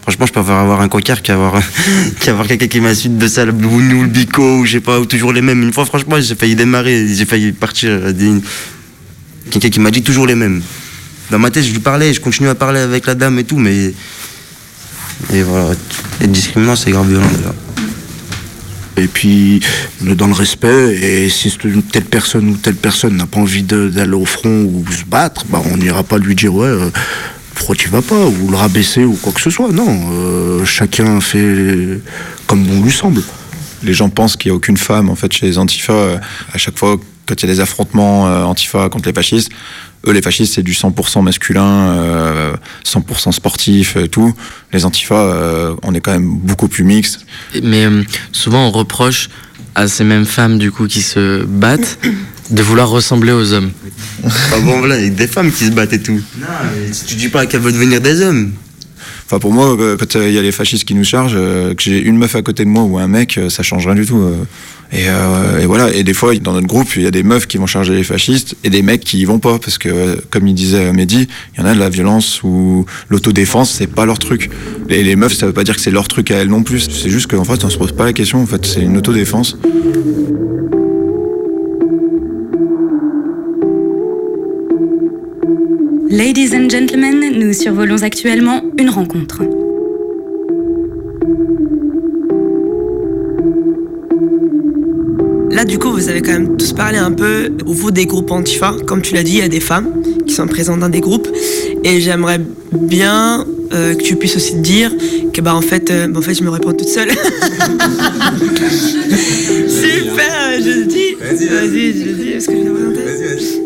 Franchement, je préfère avoir un coquard qu'avoir qu'avoir quelqu'un qui m'insulte de ça, le ou le bico, ou je sais pas, ou toujours les mêmes. Une fois, franchement, j'ai failli démarrer, j'ai failli partir. Quelqu'un qui m'a dit toujours les mêmes. Dans ma tête, je lui parlais, je continue à parler avec la dame et tout, mais. Et voilà, être discriminant, c'est grave violent déjà. Et puis, dans le respect, et si telle personne ou telle personne n'a pas envie d'aller au front ou se battre, bah, on n'ira pas lui dire, ouais, euh, pourquoi tu vas pas, ou le rabaisser ou quoi que ce soit. Non, euh, chacun fait comme bon lui semble. Les gens pensent qu'il n'y a aucune femme, en fait, chez les antifas. Euh, à chaque fois quand il y a des affrontements euh, antifa contre les fascistes, eux, les fascistes, c'est du 100% masculin, 100% euh, sportif et tout. Les antifas, euh, on est quand même beaucoup plus mixte. Mais souvent, on reproche à ces mêmes femmes, du coup, qui se battent, de vouloir ressembler aux hommes. Ah bon, voilà, il y a des femmes qui se battent et tout. Non, mais tu dis pas qu'elles veulent devenir des hommes. Enfin, pour moi, quand il y a les fascistes qui nous chargent, que j'ai une meuf à côté de moi ou un mec, ça change rien du tout. Euh, et, voilà. Et des fois, dans notre groupe, il y a des meufs qui vont charger les fascistes et des mecs qui y vont pas parce que, comme il disait Mehdi, il y en a de la violence ou l'autodéfense, c'est pas leur truc. Et les meufs, ça veut pas dire que c'est leur truc à elles non plus. C'est juste qu'en fait, on se pose pas la question. En fait, c'est une autodéfense. Ladies and gentlemen, nous survolons actuellement une rencontre. Là, du coup, vous avez quand même tous parlé un peu au vous des groupes antifa. Comme tu l'as dit, il y a des femmes qui sont présentes dans des groupes. Et j'aimerais bien euh, que tu puisses aussi te dire que, bah, en fait, euh, bah, en fait je me réponds toute seule. Super, je le dis. Vas-y, vas-y, je le dis. Est-ce que je Vas-y, vas-y.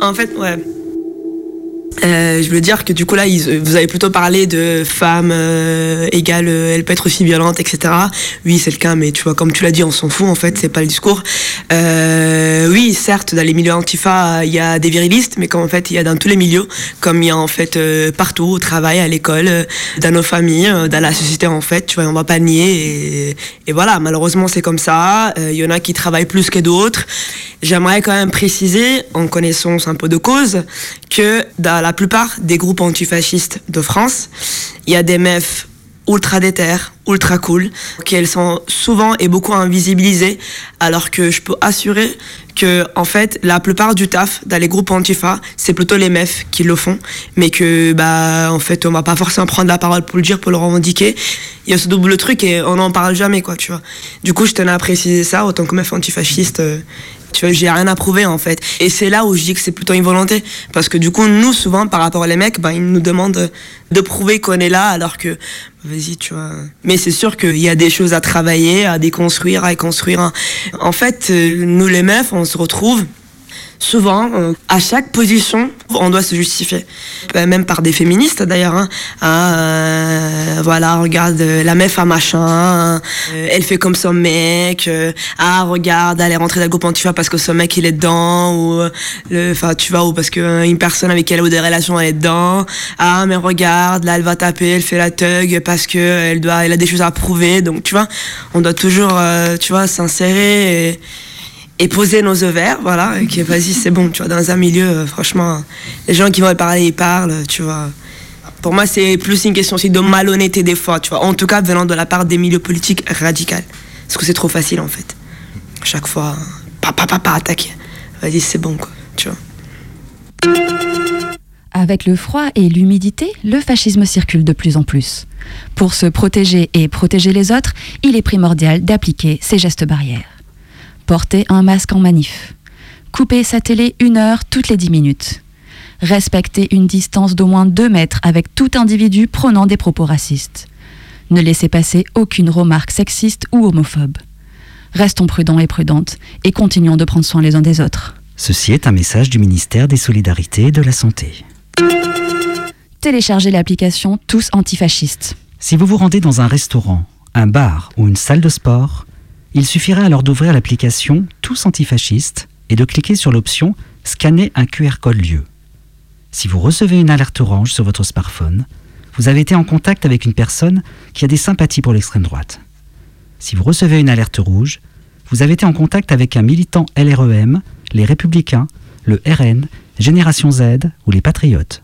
En fait, ouais. Euh, je veux dire que du coup là, vous avez plutôt parlé de femmes euh, égales, euh, elle peut être aussi violente, etc. Oui, c'est le cas, mais tu vois, comme tu l'as dit, on s'en fout en fait, c'est pas le discours. oui, certes, dans les milieux antifa, il y a des virilistes, mais comme en fait, il y a dans tous les milieux, comme il y a en fait partout, au travail, à l'école, dans nos familles, dans la société en fait, tu vois, on va pas nier. Et, et voilà, malheureusement, c'est comme ça. Il y en a qui travaillent plus que d'autres. J'aimerais quand même préciser, en connaissance un peu de cause, que la plupart des groupes antifascistes de France, il y a des meufs ultra déter, ultra cool, qu'elles sont souvent et beaucoup invisibilisées, alors que je peux assurer que en fait la plupart du taf dans les groupes antifa, c'est plutôt les meufs qui le font, mais que bah en fait on va pas forcément prendre la parole pour le dire, pour le revendiquer. Il y a ce double truc et on n'en parle jamais quoi, tu vois. Du coup, je tenais à préciser ça autant que meuf antifasciste. Euh, tu vois, j'ai rien à prouver en fait. Et c'est là où je dis que c'est plutôt une volonté. Parce que du coup, nous, souvent, par rapport les mecs, bah, ils nous demandent de prouver qu'on est là alors que, vas-y, tu vois. Mais c'est sûr qu'il y a des choses à travailler, à déconstruire, à construire. En fait, euh, nous les meufs, on se retrouve souvent, à chaque position, on doit se justifier. Euh, Même par des féministes d'ailleurs. Hein. Ah, euh, voilà, regarde, euh, la meuf a machin, euh, elle fait comme son mec. euh, ah, regarde, elle est rentrée le groupe antifa parce que son mec il est dedans. Ou, enfin, tu vois, ou parce qu'une personne avec elle a des relations elle est dedans. Ah, mais regarde, là elle va taper, elle fait la thug parce que elle doit, elle a des choses à prouver. Donc, tu vois, on doit toujours, tu vois, s'insérer. Et, et poser nos ovaires, voilà, et que vas-y, c'est bon, tu vois, dans un milieu, euh, franchement, les gens qui vont parler, ils parlent, tu vois. Pour moi, c'est plus une question aussi de malhonnêteté des fois, tu vois, en tout cas venant de la part des milieux politiques radicaux. Parce que c'est trop facile, en fait. Chaque fois, pas, pas attaquer. Vas-y, c'est bon, quoi, tu vois. Avec le froid et l'humidité, le fascisme circule de plus en plus. Pour se protéger et protéger les autres, il est primordial d'appliquer ces gestes barrières. Porter un masque en manif. Couper sa télé une heure toutes les dix minutes. Respecter une distance d'au moins deux mètres avec tout individu prônant des propos racistes. Ne laissez passer aucune remarque sexiste ou homophobe. Restons prudents et prudentes et continuons de prendre soin les uns des autres. Ceci est un message du ministère des Solidarités et de la Santé. Téléchargez l'application Tous Antifascistes. Si vous vous rendez dans un restaurant, un bar ou une salle de sport, il suffirait alors d'ouvrir l'application Tous Antifascistes et de cliquer sur l'option Scanner un QR code lieu. Si vous recevez une alerte orange sur votre smartphone, vous avez été en contact avec une personne qui a des sympathies pour l'extrême droite. Si vous recevez une alerte rouge, vous avez été en contact avec un militant LREM, les Républicains, le RN, Génération Z ou les Patriotes.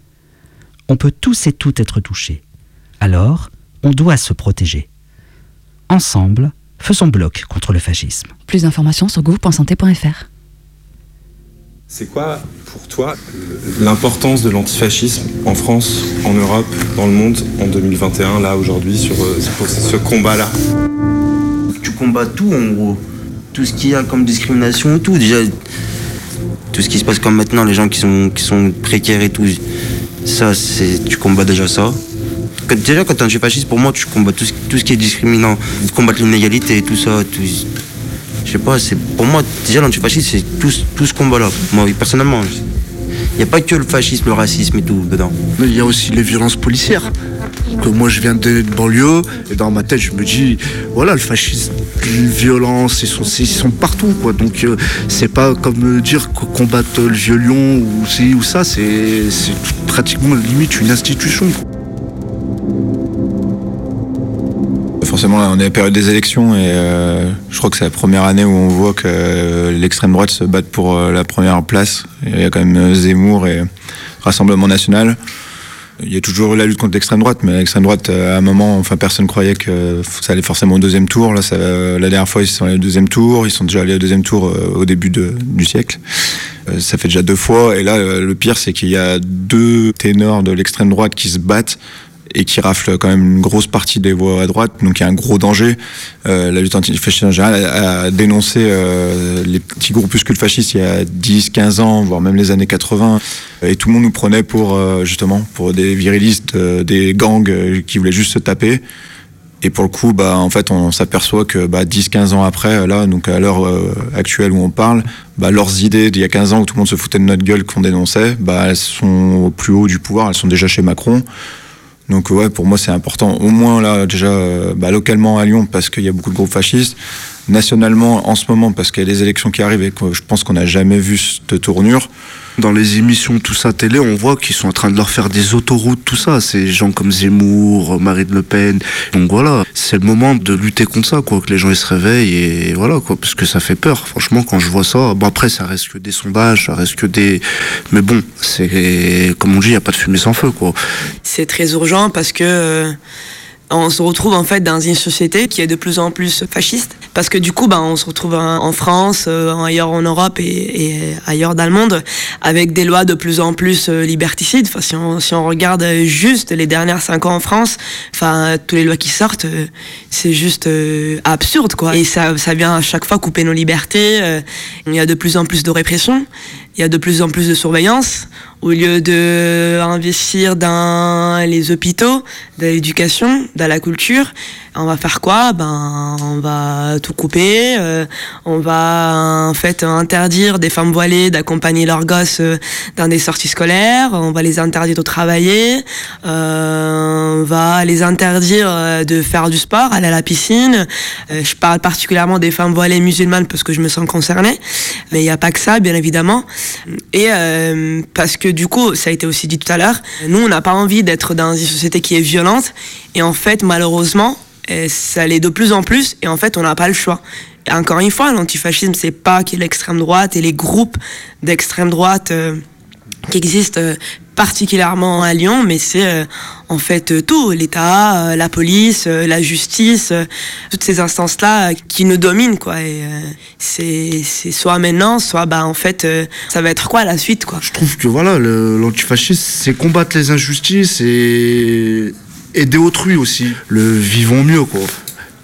On peut tous et toutes être touchés. Alors, on doit se protéger. Ensemble, faisons bloc contre le fascisme. Plus d'informations sur gouv.santé.fr. C'est quoi pour toi l'importance de l'antifascisme en France, en Europe, dans le monde en 2021, là aujourd'hui, sur euh, ce combat-là? Tu combats tout en gros. Tout ce qu'il y a comme discrimination, tout. Déjà, tout ce qui se passe comme maintenant, les gens qui sont, qui sont précaires et tout. Ça, c'est, tu combats déjà ça. Déjà, quand tu es antifasciste, pour moi, tu combats tout ce, qui est discriminant. Combattre l'inégalité et tout ça. Tout, je sais pas, pour moi, déjà, l'antifascisme, c'est tout, tout ce combat-là. Moi, personnellement. Il n'y a pas que le fascisme, le racisme et tout dedans. Mais il y a aussi les violences policières. Que moi je viens de banlieue et dans ma tête je me dis voilà le fascisme, les violences ils sont, ils sont partout quoi donc euh, c'est pas comme dire que combattre le violon ou ci ou ça c'est pratiquement limite une institution. Forcément, on est à la période des élections et euh, je crois que c'est la première année où on voit que euh, l'extrême droite se bat pour euh, la première place. Il y a quand même Zemmour et Rassemblement National. Il y a toujours eu la lutte contre l'extrême droite, mais l'extrême droite, à un moment, enfin, personne croyait que ça allait forcément au deuxième tour. Là, la dernière fois, ils sont allés au deuxième tour. Ils sont déjà allés au deuxième tour au début du siècle. Ça fait déjà deux fois. Et là, le pire, c'est qu'il y a deux ténors de l'extrême droite qui se battent et qui raflent quand même une grosse partie des voix à droite. Donc il y a un gros danger. Euh, la lutte antifasciste en général a, a dénoncé euh, les petits groupuscules fascistes il y a 10, 15 ans, voire même les années 80. Et tout le monde nous prenait pour euh, justement pour des virilistes, euh, des gangs euh, qui voulaient juste se taper. Et pour le coup, bah, en fait, on s'aperçoit que bah, 10-15 ans après, là, donc à l'heure euh, actuelle où on parle, bah, leurs idées d'il y a 15 ans où tout le monde se foutait de notre gueule qu'on dénonçait, bah, elles sont au plus haut du pouvoir, elles sont déjà chez Macron. Donc ouais, pour moi c'est important. Au moins là déjà euh, bah, localement à Lyon parce qu'il y a beaucoup de groupes fascistes. Nationalement en ce moment parce qu'il y a des élections qui arrivent et que je pense qu'on n'a jamais vu cette tournure. Dans les émissions, tout ça, télé, on voit qu'ils sont en train de leur faire des autoroutes, tout ça. C'est gens comme Zemmour, Marine Le Pen. Donc voilà, c'est le moment de lutter contre ça, quoi. Que les gens ils se réveillent et voilà, quoi. Parce que ça fait peur, franchement, quand je vois ça. Bon, après, ça reste que des sondages, ça reste que des. Mais bon, c'est. Comme on dit, il n'y a pas de fumée sans feu, quoi. C'est très urgent parce que euh, on se retrouve en fait dans une société qui est de plus en plus fasciste. Parce que du coup, ben, on se retrouve en, France, euh, ailleurs en Europe et, et ailleurs dans le monde, avec des lois de plus en plus euh, liberticides. Enfin, si on, si on regarde juste les dernières cinq ans en France, enfin, toutes les lois qui sortent, euh, c'est juste absurde, quoi. Et ça, ça vient à chaque fois couper nos libertés. il y a de plus en plus de répression. Il y a de plus en plus de surveillance. Au lieu de investir dans les hôpitaux, dans l'éducation, dans la culture, On va faire quoi? Ben, on va tout couper. euh, on va en fait interdire des femmes voilées d'accompagner leurs gosses euh, dans des sorties scolaires. On va les interdire de travailler. Euh, on va les interdire euh, de faire du sport, aller à la piscine. Euh, je parle particulièrement des femmes voilées musulmanes parce que je me sens concernée. Mais il n'y a pas que ça, bien évidemment. Et euh, parce que du coup, ça a été aussi dit tout à l'heure, nous, on n'a pas envie d'être dans une société qui est violente. Et en fait, malheureusement, euh, ça l'est de plus en plus. Et en fait, on n'a pas le choix. Et encore une fois, l'antifascisme, c'est pas que l'extrême droite et les groupes d'extrême droite euh, qui existent euh, particulièrement à Lyon, mais c'est euh, en fait tout, l'État, la police, la justice, toutes ces instances-là qui nous dominent, quoi. Et c'est soit maintenant, soit bah en fait, ça va être quoi la suite, quoi. Je trouve que voilà, l'antifascisme, c'est combattre les injustices et aider autrui aussi. Le vivons mieux, quoi.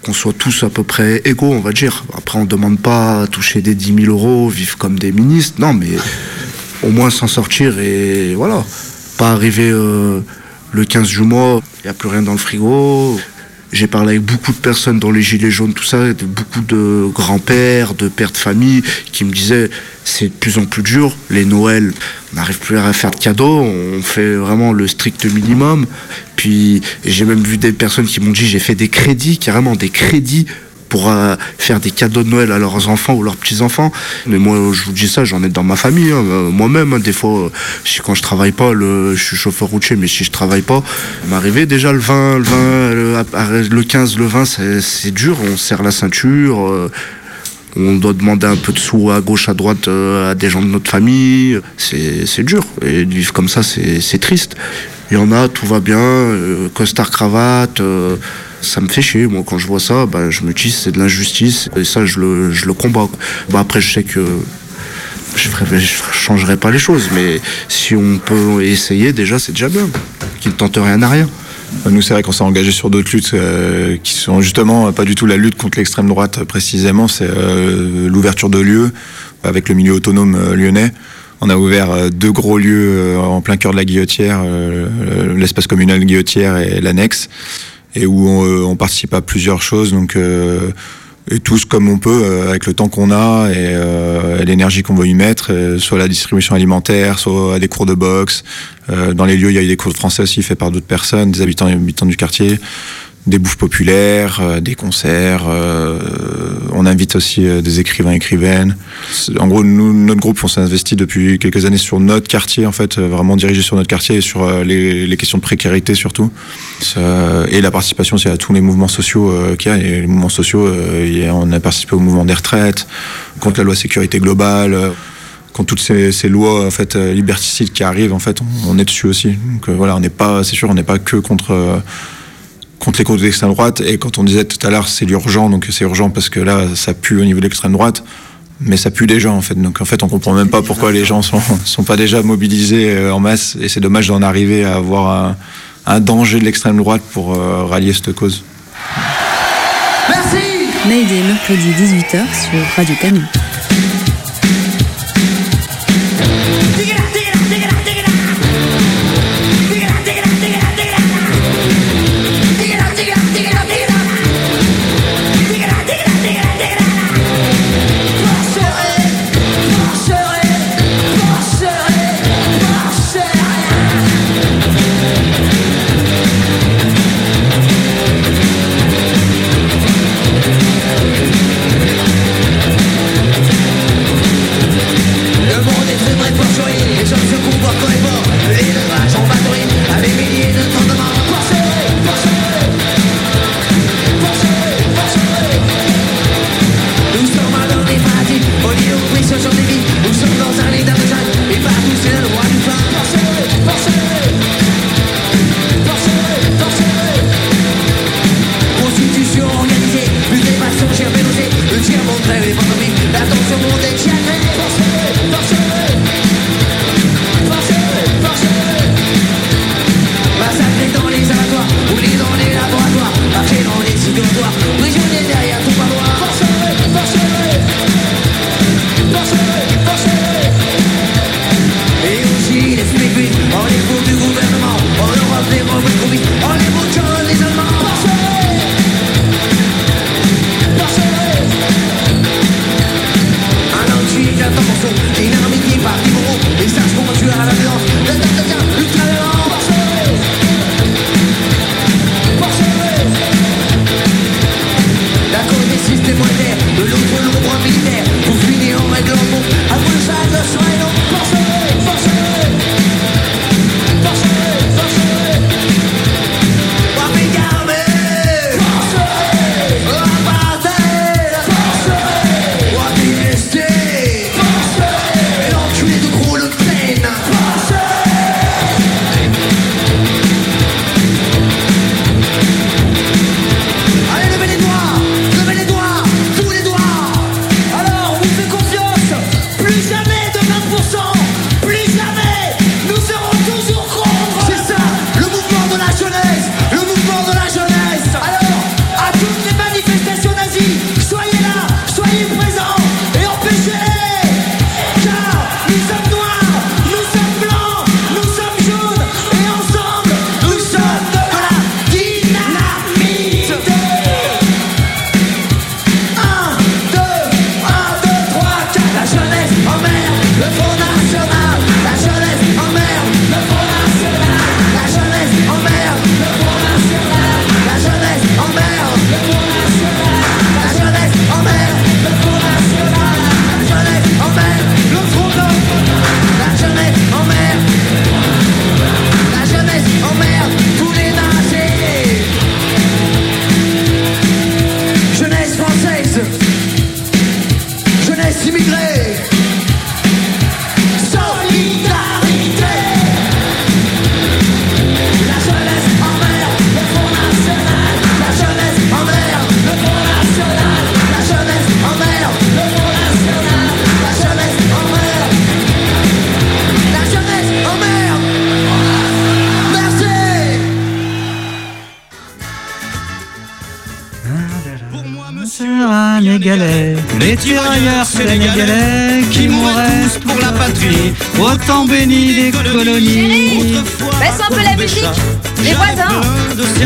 Qu'on soit tous à peu près égaux, on va dire. Après, on demande pas à toucher des 10 000 euros, vivre comme des ministres. Non, mais au moins s'en sortir et voilà. Pas arriver euh, le 15 du mois, il n'y a plus rien dans le frigo. J'ai parlé avec beaucoup de personnes dans les Gilets jaunes, tout ça, beaucoup de grands-pères, de pères de famille qui me disaient c'est de plus en plus dur. Les Noëls, on n'arrive plus à faire de cadeaux, on fait vraiment le strict minimum. Puis j'ai même vu des personnes qui m'ont dit j'ai fait des crédits, carrément des crédits pour faire des cadeaux de Noël à leurs enfants ou leurs petits-enfants. Mais moi, je vous dis ça, j'en ai dans ma famille. hein. Euh, Moi-même, hein, des fois, euh, quand je travaille pas, je suis chauffeur routier, mais si je travaille pas, m'arriver déjà le 20, le 20, le, à- le 15, le 20, c'est dur. On serre la ceinture. euh, on doit demander un peu de sous à gauche, à droite à des gens de notre famille. C'est dur. Et de vivre comme ça, c'est triste. Il y en a, tout va bien, costard, cravate. euh, ça me fait chier. Moi, quand je vois ça, bah, je me dis c'est de l'injustice. Et ça, je le, je le combats. Bah, après, je sais que je ne changerai pas les choses. Mais si on peut essayer, déjà, c'est déjà bien. Qui ne tente rien à rien. Nous, c'est vrai qu'on s'est engagé sur d'autres luttes euh, qui sont justement pas du tout la lutte contre l'extrême droite précisément, c'est euh, l'ouverture de lieux avec le milieu autonome euh, lyonnais. On a ouvert euh, deux gros lieux euh, en plein cœur de la Guillotière, euh, l'espace communal Guillotière et l'annexe, et où on, euh, on participe à plusieurs choses. Donc euh, et tous comme on peut euh, avec le temps qu'on a et, euh, l'énergie qu'on veut y mettre, euh, soit la distribution alimentaire, soit à des cours de boxe. Euh, dans les lieux, il y a eu des cours de français aussi faits par d'autres personnes, des habitants et habitants du quartier, des bouffes populaires, des concerts. On invite aussi euh, des écrivains, écrivaines. C'est- En gros, nous, notre groupe, on s'est investi depuis quelques années sur notre quartier, en fait, euh, vraiment dirigé sur notre quartier et sur euh, les, questions de précarité surtout. Et la participation aussi à tous les mouvements sociaux qu'il y a. Et les mouvements sociaux, on a participé au mouvement des retraites, contre la loi sécurité globale. contre toutes ces, lois en fait liberticides qui arrivent en fait on, est dessus aussi donc voilà on n'est pas c'est sûr on n'est pas que contre contre les causes de l'extrême droite. Et quand on disait tout à l'heure c'est l'urgent donc c'est urgent parce que là ça pue au niveau de l'extrême droite. Mais ça pue des gens en fait. Donc en fait on comprend même pas pourquoi les gens sont sont pas déjà mobilisés euh, en masse. Et c'est dommage d'en arriver à avoir un, un danger de l'extrême droite pour euh, rallier cette cause. Mayday, mercredi 18h sur Radio Canu. Béni des colonies. Baisse un peu la musique Les voisins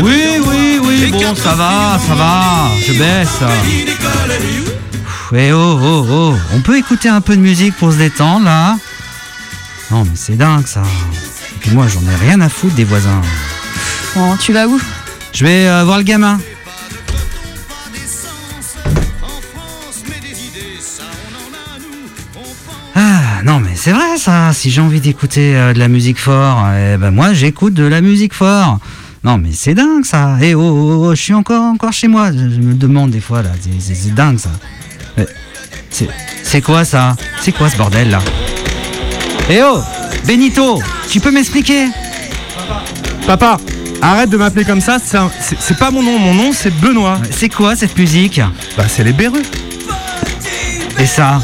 Oui, oui, oui, bon, ça va, ça va, je baisse. Eh oh, oh, oh, on peut écouter un peu de musique pour se détendre là Non, mais c'est dingue ça. Et puis moi, j'en ai rien à foutre des voisins. Bon, tu vas où? Je vais euh, voir le gamin. C'est vrai ça. Si j'ai envie d'écouter euh, de la musique fort, eh ben moi j'écoute de la musique fort. Non, mais c'est dingue ça. Eh oh, oh, oh, je suis encore, encore chez moi. Je, je me demande des fois là. C'est- dingue ça. C'est quoi ça? C'est quoi ce bordel là? Eh oh Benito, tu peux m'expliquer? Papa, arrête de m'appeler comme ça, c'est pas mon nom, mon nom c'est Benoît. C'est quoi cette musique? Bah c'est les Berus. Et ça?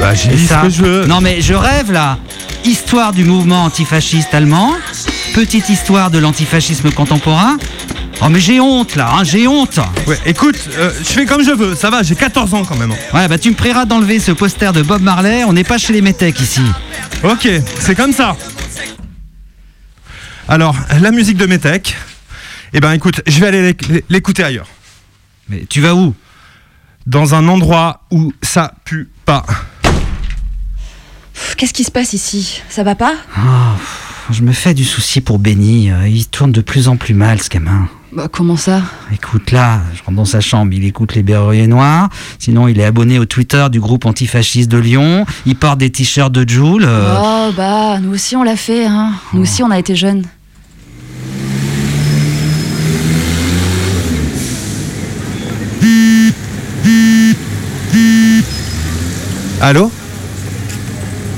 Bah j'ai dit ça ce que je veux. Non mais je rêve là. Histoire du mouvement antifasciste allemand, petite histoire de l'antifascisme contemporain. Oh mais j'ai honte là, hein, j'ai honte. Ouais, écoute, euh, je fais comme je veux, ça va, j'ai 14 ans quand même. Ouais bah tu me prieras d'enlever ce poster de Bob Marley, on n'est pas chez les métèques ici. Ok, c'est comme ça. Alors, la musique de Metec, eh ben écoute, je vais aller l'éc- l'écouter ailleurs. Mais tu vas où? Dans un endroit où ça pue pas. Qu'est-ce qui se passe ici? Ça va pas? Ah, je me fais du souci pour Benny, euh, il tourne de plus en plus mal ce gamin. Bah comment ça? Écoute là, je rentre dans sa chambre, il écoute les Berruyers Noirs, sinon il est abonné au Twitter du groupe antifasciste de Lyon, il porte des t-shirts de Joule. euh, Oh bah nous aussi on l'a fait, hein. Nous aussi on a été jeunes. Allô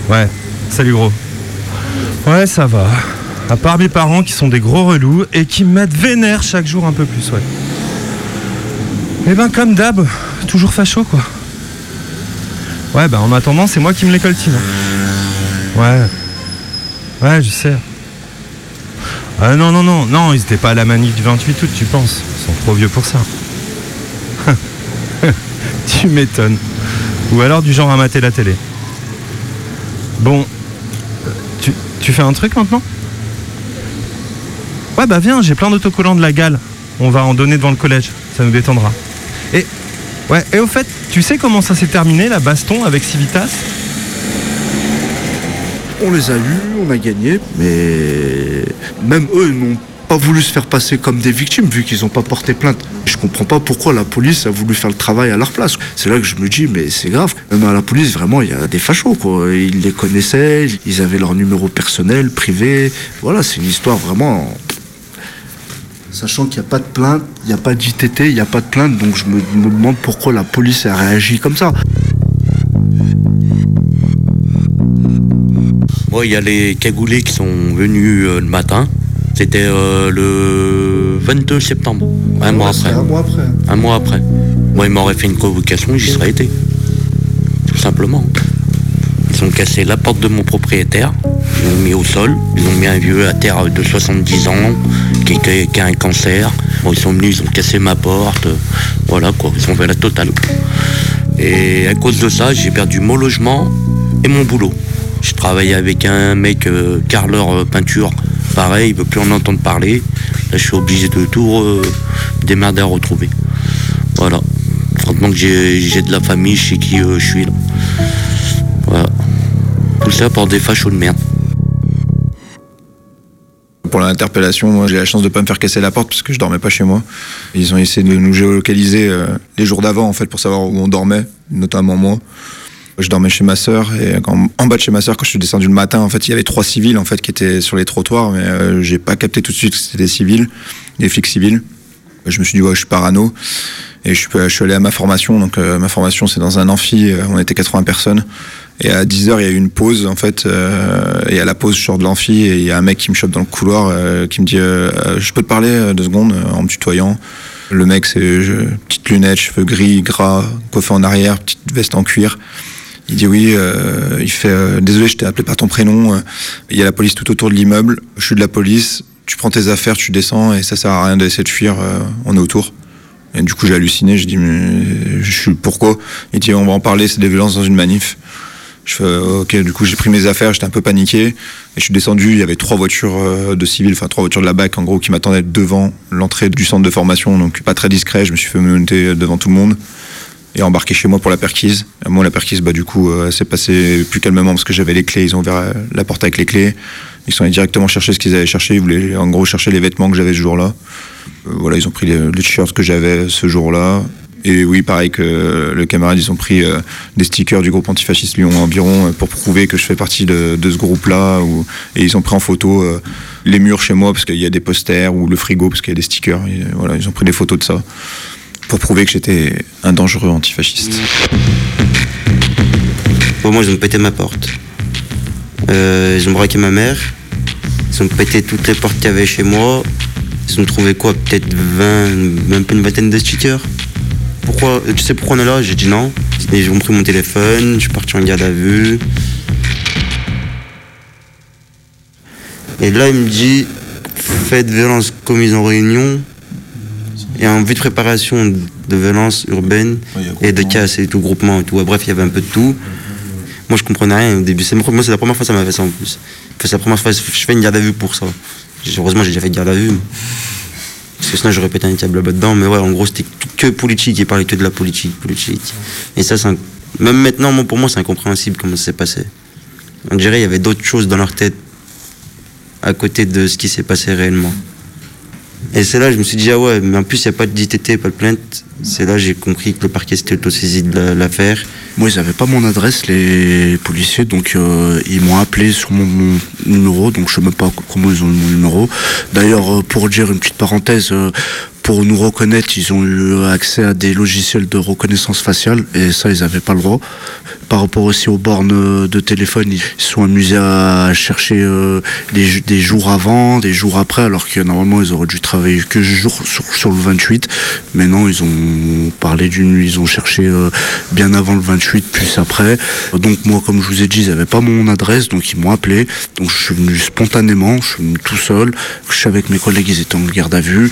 Ouais, salut gros. Ouais, ça va. À part mes parents qui sont des gros relous et qui me mettent vénère chaque jour un peu plus, ouais. Eh ben, comme d'hab, toujours facho, quoi. Ouais, bah en attendant, c'est moi qui me les coltine. hein. Ouais. Ouais, je sais. Ah non, non, non, non, ils étaient pas à la manif du 28 août, tu penses Ils sont trop vieux pour ça. tu m'étonnes. Ou alors du genre à mater la télé. Bon, tu, fais un truc maintenant? Ouais, bah viens, j'ai plein d'autocollants de la gale. On va en donner devant le collège, ça nous détendra. Et, ouais, et au fait, tu sais comment ça s'est terminé, la baston avec Civitas? On les a eus, on a gagné, mais même eux n'ont pas voulu se faire passer comme des victimes vu qu'ils n'ont pas porté plainte. Je comprends pas pourquoi la police a voulu faire le travail à leur place. C'est là que je me dis mais c'est grave. Même à la police vraiment il y a des fachos quoi. Ils les connaissaient, ils avaient leur numéro personnel, privé. Voilà c'est une histoire vraiment. Sachant qu'il n'y a pas de plainte, il n'y a pas d'ITT, il n'y a pas de plainte, donc je me, demande pourquoi la police a réagi comme ça. Moi, il y a les cagoulés qui sont venus euh, le matin. C'était euh, le 22 septembre, un mois après. Un mois après. Un mois après. Moi, ils m'auraient fait une convocation, j'y serais été. Tout simplement. Ils ont cassé la porte de mon propriétaire, ils l'ont mis au sol, ils ont mis un vieux à terre de 70 ans, qui, qui- qui a un cancer. Bon, ils sont venus, ils ont cassé ma porte. Voilà quoi, ils ont fait la totale. Et à cause de ça, j'ai perdu mon logement et mon boulot. Je travaillais avec un mec euh, carreleur euh, peinture, pareil, il veut plus en entendre parler. Là, je suis obligé de tout euh, démerder à retrouver. Voilà. Franchement que j'ai de la famille chez qui euh, je suis là. Voilà. Tout ça pour des fachos de merde. Pour l'interpellation, moi j'ai la chance de pas me faire casser la porte parce que je dormais pas chez moi. Ils ont essayé de nous géolocaliser euh, les jours d'avant en fait pour savoir où on dormait, notamment moi. Je dormais chez ma sœur et en bas de chez ma sœur quand je suis descendu le matin en fait il y avait trois civils en fait qui étaient sur les trottoirs mais euh, j'ai pas capté tout de suite que c'était des civils, des flics civils. Je me suis dit ouais je suis parano. Et je suis, je allé à ma formation. Donc euh, ma formation c'est dans un amphi euh, on était 80 personnes. Et à 10h il y a eu une pause en fait euh, et à la pause je sors de l'amphi et il y a un mec qui me chope dans le couloir euh, qui me dit je peux te parler deux secondes en me tutoyant. Le mec c'est petite lunette cheveux gris gras coiffé en arrière petite veste en cuir il dit oui, euh, il fait euh, désolé, je t'ai appelé par ton prénom. euh, Il y a la police tout autour de l'immeuble. Je suis de la police. Tu prends tes affaires, tu descends et ça sert à rien d'essayer de fuir. euh, on est autour. Et du coup, j'ai halluciné. Je dis, mais je suis pourquoi? Il dit, on va en parler, c'est des violences dans une manif. Je fais, ok, du coup, j'ai pris mes affaires, j'étais un peu paniqué. Et je suis descendu, il y avait trois voitures euh, de civils, enfin trois voitures de la BAC, en gros, qui m'attendaient devant l'entrée du centre de formation. Donc, pas très discret, je me suis fait monter devant tout le monde et embarqué chez moi pour la perquise. Et moi, la perquise, bah, du coup, euh, s'est passé plus calmement parce que j'avais les clés. Ils ont ouvert euh, la porte avec les clés. Ils sont allés directement chercher ce qu'ils avaient cherché. Ils voulaient, en gros, chercher les vêtements que j'avais ce jour-là. Euh, voilà, ils ont pris les, t-shirts que j'avais ce jour-là. Et oui, pareil que le camarade, ils ont pris euh, des stickers du groupe antifasciste Lyon environ euh, pour prouver que je fais partie de, ce groupe-là. ou- Et ils ont pris en photo euh, les murs chez moi parce qu'il y a des posters ou le frigo parce qu'il y a des stickers. Voilà, ils ont pris des photos de ça pour prouver que j'étais un dangereux antifasciste. Bon, moi, ils ont pété ma porte. Euh, ils ont braqué ma mère. Ils ont pété toutes les portes qu'il y avait chez moi. Ils ont trouvé quoi Peut-être 20, même pas une vingtaine de stickers. Pourquoi Tu sais pourquoi on est là? J'ai dit non. Ils ont pris mon téléphone, je suis parti en garde à vue. Et là, il me dit fait de violence commise en réunion et en vue de préparation de violence urbaine et de casse et tout, groupement et tout. Bref, il y avait un peu de tout. Moi, je comprenais rien au début. C'est- Moi, c'est la première fois que ça m'a fait ça en plus. Enfin, c'est la première fois que je fais une garde à vue pour ça. Heureusement, j'ai déjà fait une garde à vue. Parce que sinon, j'aurais pété un câble là-bas dedans. Mais ouais, en gros, c'était que politique. Il parlait que de la politique, politique. Et ça, c'est un- même maintenant, moi, pour moi, c'est incompréhensible comment ça s'est passé. On dirait qu'il y avait d'autres choses dans leur tête à côté de ce qui s'est passé réellement. Et c'est là que je me suis dit, ah ouais, mais en plus, il n'y a pas de DTT, pas de plainte. C'est là que j'ai compris que le parquet s'était autosaisi de la- l'affaire. Moi, ils n'avaient pas mon adresse, les policiers, donc euh, ils m'ont appelé sur mon, numéro, donc je sais même pas comment ils ont mon numéro. D'ailleurs, euh, pour dire une petite parenthèse, euh, pour nous reconnaître, ils ont eu accès à des logiciels de reconnaissance faciale, et ça, ils n'avaient pas le droit. Par rapport aussi aux bornes de téléphone, ils se sont amusés à chercher euh, des, jours avant, des jours après, alors que normalement, ils auraient dû travailler que jour sur, le 28. Mais non, ils ont parlé d'une, ils ont cherché euh, bien avant le 28, plus après. Donc moi, comme je vous ai dit, ils n'avaient pas mon adresse, donc ils m'ont appelé. Donc je suis venu spontanément, je suis venu tout seul. Je suis avec mes collègues, ils étaient en garde à vue.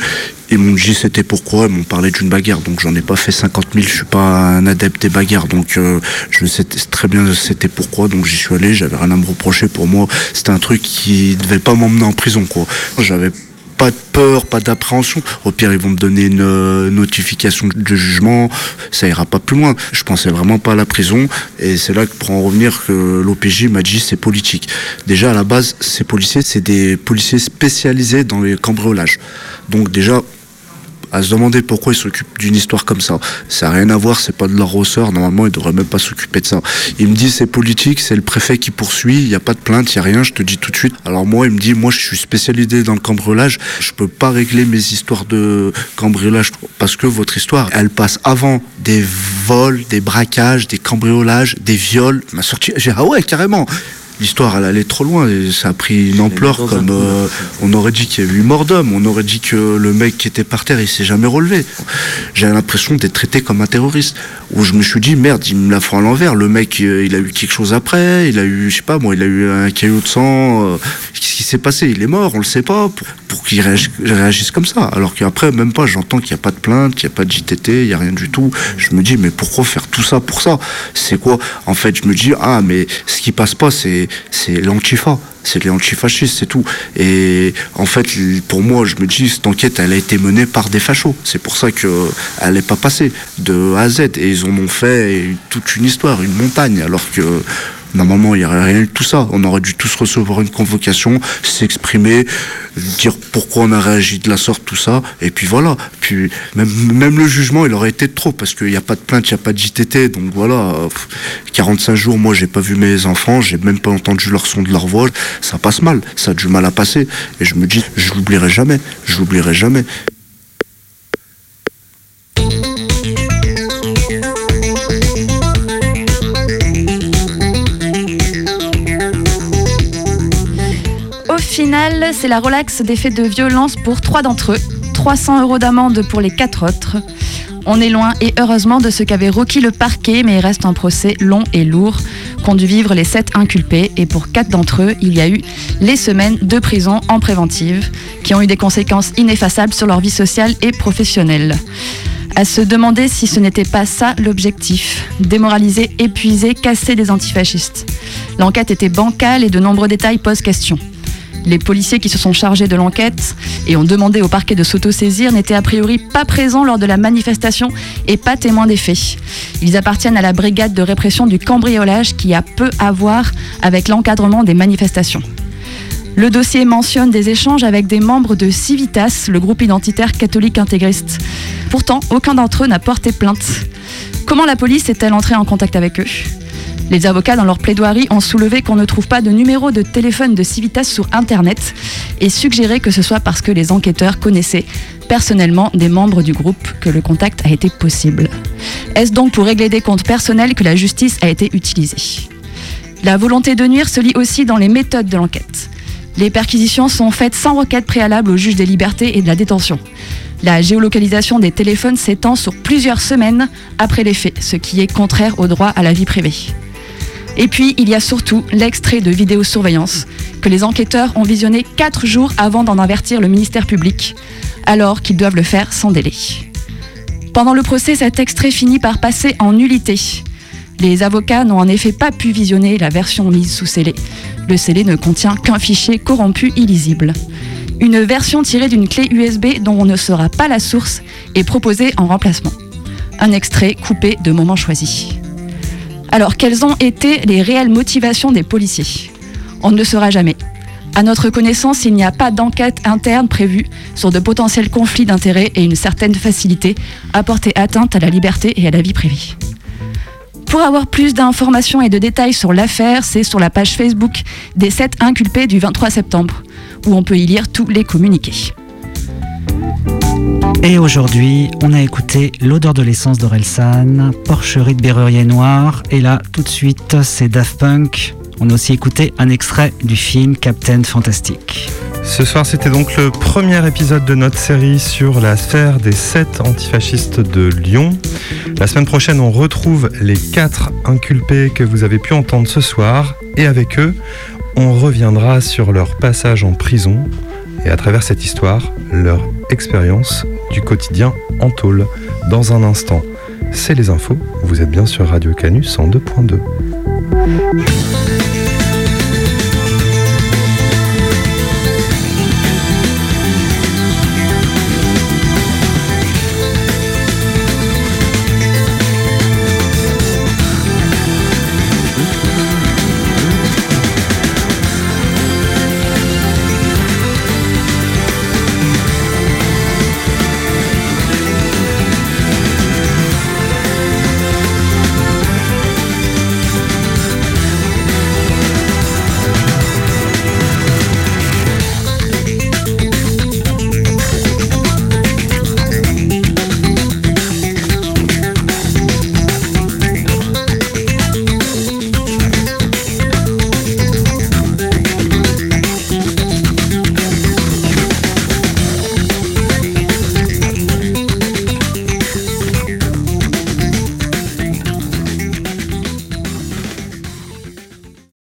Ils m'ont dit c'était pourquoi, ils m'ont parlé d'une bagarre, donc j'en ai pas fait 50 000, je suis pas un adepte des bagarres, donc euh, je sais très bien c'était pourquoi, donc j'y suis allé, j'avais rien à me reprocher, pour moi c'était un truc qui devait pas m'emmener en prison quoi. J'avais pas de peur, pas d'appréhension. Au pire, ils vont me donner une euh, notification de jugement, ça ira pas plus loin. Je pensais vraiment pas à la prison, et c'est là que pour en revenir que l'OPJ m'a dit c'est politique. Déjà à la base, ces policiers, c'est des policiers spécialisés dans les cambriolages. Donc déjà, à se demander pourquoi ils s'occupent d'une histoire comme ça. Ça n'a rien à voir, c'est pas de leur ressort. Normalement, ils devraient même pas s'occuper de ça. Il me dit c'est politique, c'est le préfet qui poursuit, il n'y a pas de plainte, il n'y a rien, je te dis tout de suite. Alors moi, il me dit, moi je suis spécialisé dans le cambriolage, je peux pas régler mes histoires de cambriolage parce que votre histoire, elle passe avant des vols, des braquages, des cambriolages, des viols. Ma sortie, j'ai ah ouais, carrément. L'histoire, elle allait trop loin et ça a pris une ampleur comme euh, on aurait dit qu'il y a eu mort d'homme, on aurait dit que le mec qui était par terre, il s'est jamais relevé. J'ai l'impression d'être traité comme un terroriste. Où je me suis dit merde, il me la fait à l'envers. Le mec, euh, il a eu quelque chose après, il a eu, je sais pas moi, il a eu un caillot de sang. euh, Qu'est-ce qui s'est passé? Il est mort, on le sait pas. Pour, pour qu'il réagisse, réagisse comme ça. Alors qu'après, même pas, j'entends qu'il n'y a pas de plainte, qu'il n'y a pas de JTT, il n'y a rien du tout. Je me dis mais pourquoi faire tout ça pour ça? C'est quoi? En fait, je me dis ah mais ce qui passe pas, c'est c'est l'antifa, c'est les antifascistes, c'est tout. Et en fait, pour moi, je me dis, cette enquête, elle a été menée par des fachos. C'est pour ça que elle n'est pas passée de A à Z. Et ils en ont fait toute une histoire, une montagne, alors que Normalement, il n'y aurait rien eu de tout ça. On aurait dû tous recevoir une convocation, s'exprimer, dire pourquoi on a réagi de la sorte, tout ça. Et puis voilà. Puis même, le jugement, il aurait été trop parce qu'il n'y a pas de plainte, il n'y a pas de JTT. Donc voilà. Pff, 45 jours, moi, j'ai pas vu mes enfants, j'ai même pas entendu leur son de leur voix. Ça passe mal. Ça a du mal à passer. Et je me dis, je l'oublierai jamais. Je l'oublierai jamais. C'est la relaxe des faits de violence pour trois d'entre eux, 300 euros d'amende pour les quatre autres. On est loin et heureusement de ce qu'avait requis le parquet, mais il reste un procès long et lourd qu'ont dû vivre les sept inculpés. Et pour quatre d'entre eux, il y a eu les semaines de prison en préventive qui ont eu des conséquences ineffaçables sur leur vie sociale et professionnelle. À se demander si ce n'était pas ça l'objectif. Démoraliser, épuiser, casser des antifascistes. L'enquête était bancale et de nombreux détails posent question. Les policiers qui se sont chargés de l'enquête et ont demandé au parquet de s'autosaisir n'étaient a priori pas présents lors de la manifestation et pas témoins des faits. Ils appartiennent à la brigade de répression du cambriolage qui a peu à voir avec l'encadrement des manifestations. Le dossier mentionne des échanges avec des membres de Civitas, le groupe identitaire catholique intégriste. Pourtant, aucun d'entre eux n'a porté plainte. Comment la police est-elle entrée en contact avec eux? Les avocats, dans leur plaidoirie, ont soulevé qu'on ne trouve pas de numéro de téléphone de Civitas sur Internet et suggéré que ce soit parce que les enquêteurs connaissaient personnellement des membres du groupe que le contact a été possible. Est-ce donc pour régler des comptes personnels que la justice a été utilisée? La volonté de nuire se lit aussi dans les méthodes de l'enquête. Les perquisitions sont faites sans requête préalable au juge des libertés et de la détention. La géolocalisation des téléphones s'étend sur plusieurs semaines après les faits, ce qui est contraire au droit à la vie privée. Et puis, il y a surtout l'extrait de vidéosurveillance que les enquêteurs ont visionné quatre jours avant d'en avertir le ministère public, alors qu'ils doivent le faire sans délai. Pendant le procès, cet extrait finit par passer en nullité. Les avocats n'ont en effet pas pu visionner la version mise sous scellé. Le scellé ne contient qu'un fichier corrompu illisible. Une version tirée d'une clé USB dont on ne saura pas la source est proposée en remplacement. Un extrait coupé de moments choisis. Alors, quelles ont été les réelles motivations des policiers? On ne le saura jamais. À notre connaissance, il n'y a pas d'enquête interne prévue sur de potentiels conflits d'intérêts et une certaine facilité à porter atteinte à la liberté et à la vie privée. Pour avoir plus d'informations et de détails sur l'affaire, c'est sur la page Facebook des 7 inculpés du 23 septembre, où on peut y lire tous les communiqués. Et aujourd'hui, on a écouté L'odeur de l'essence d'Orelsan, Porcherie de Berrurier Noir, et là, tout de suite, c'est Daft Punk. On a aussi écouté un extrait du film Captain Fantastic. Ce soir, c'était donc le premier épisode de notre série sur la sphère des sept antifascistes de Lyon. La semaine prochaine, on retrouve les quatre inculpés que vous avez pu entendre ce soir, et avec eux, on reviendra sur leur passage en prison et à travers cette histoire, leur expérience du quotidien en tôle. Dans un instant, c'est les infos. Vous êtes bien sur Radio Canus en 2.2.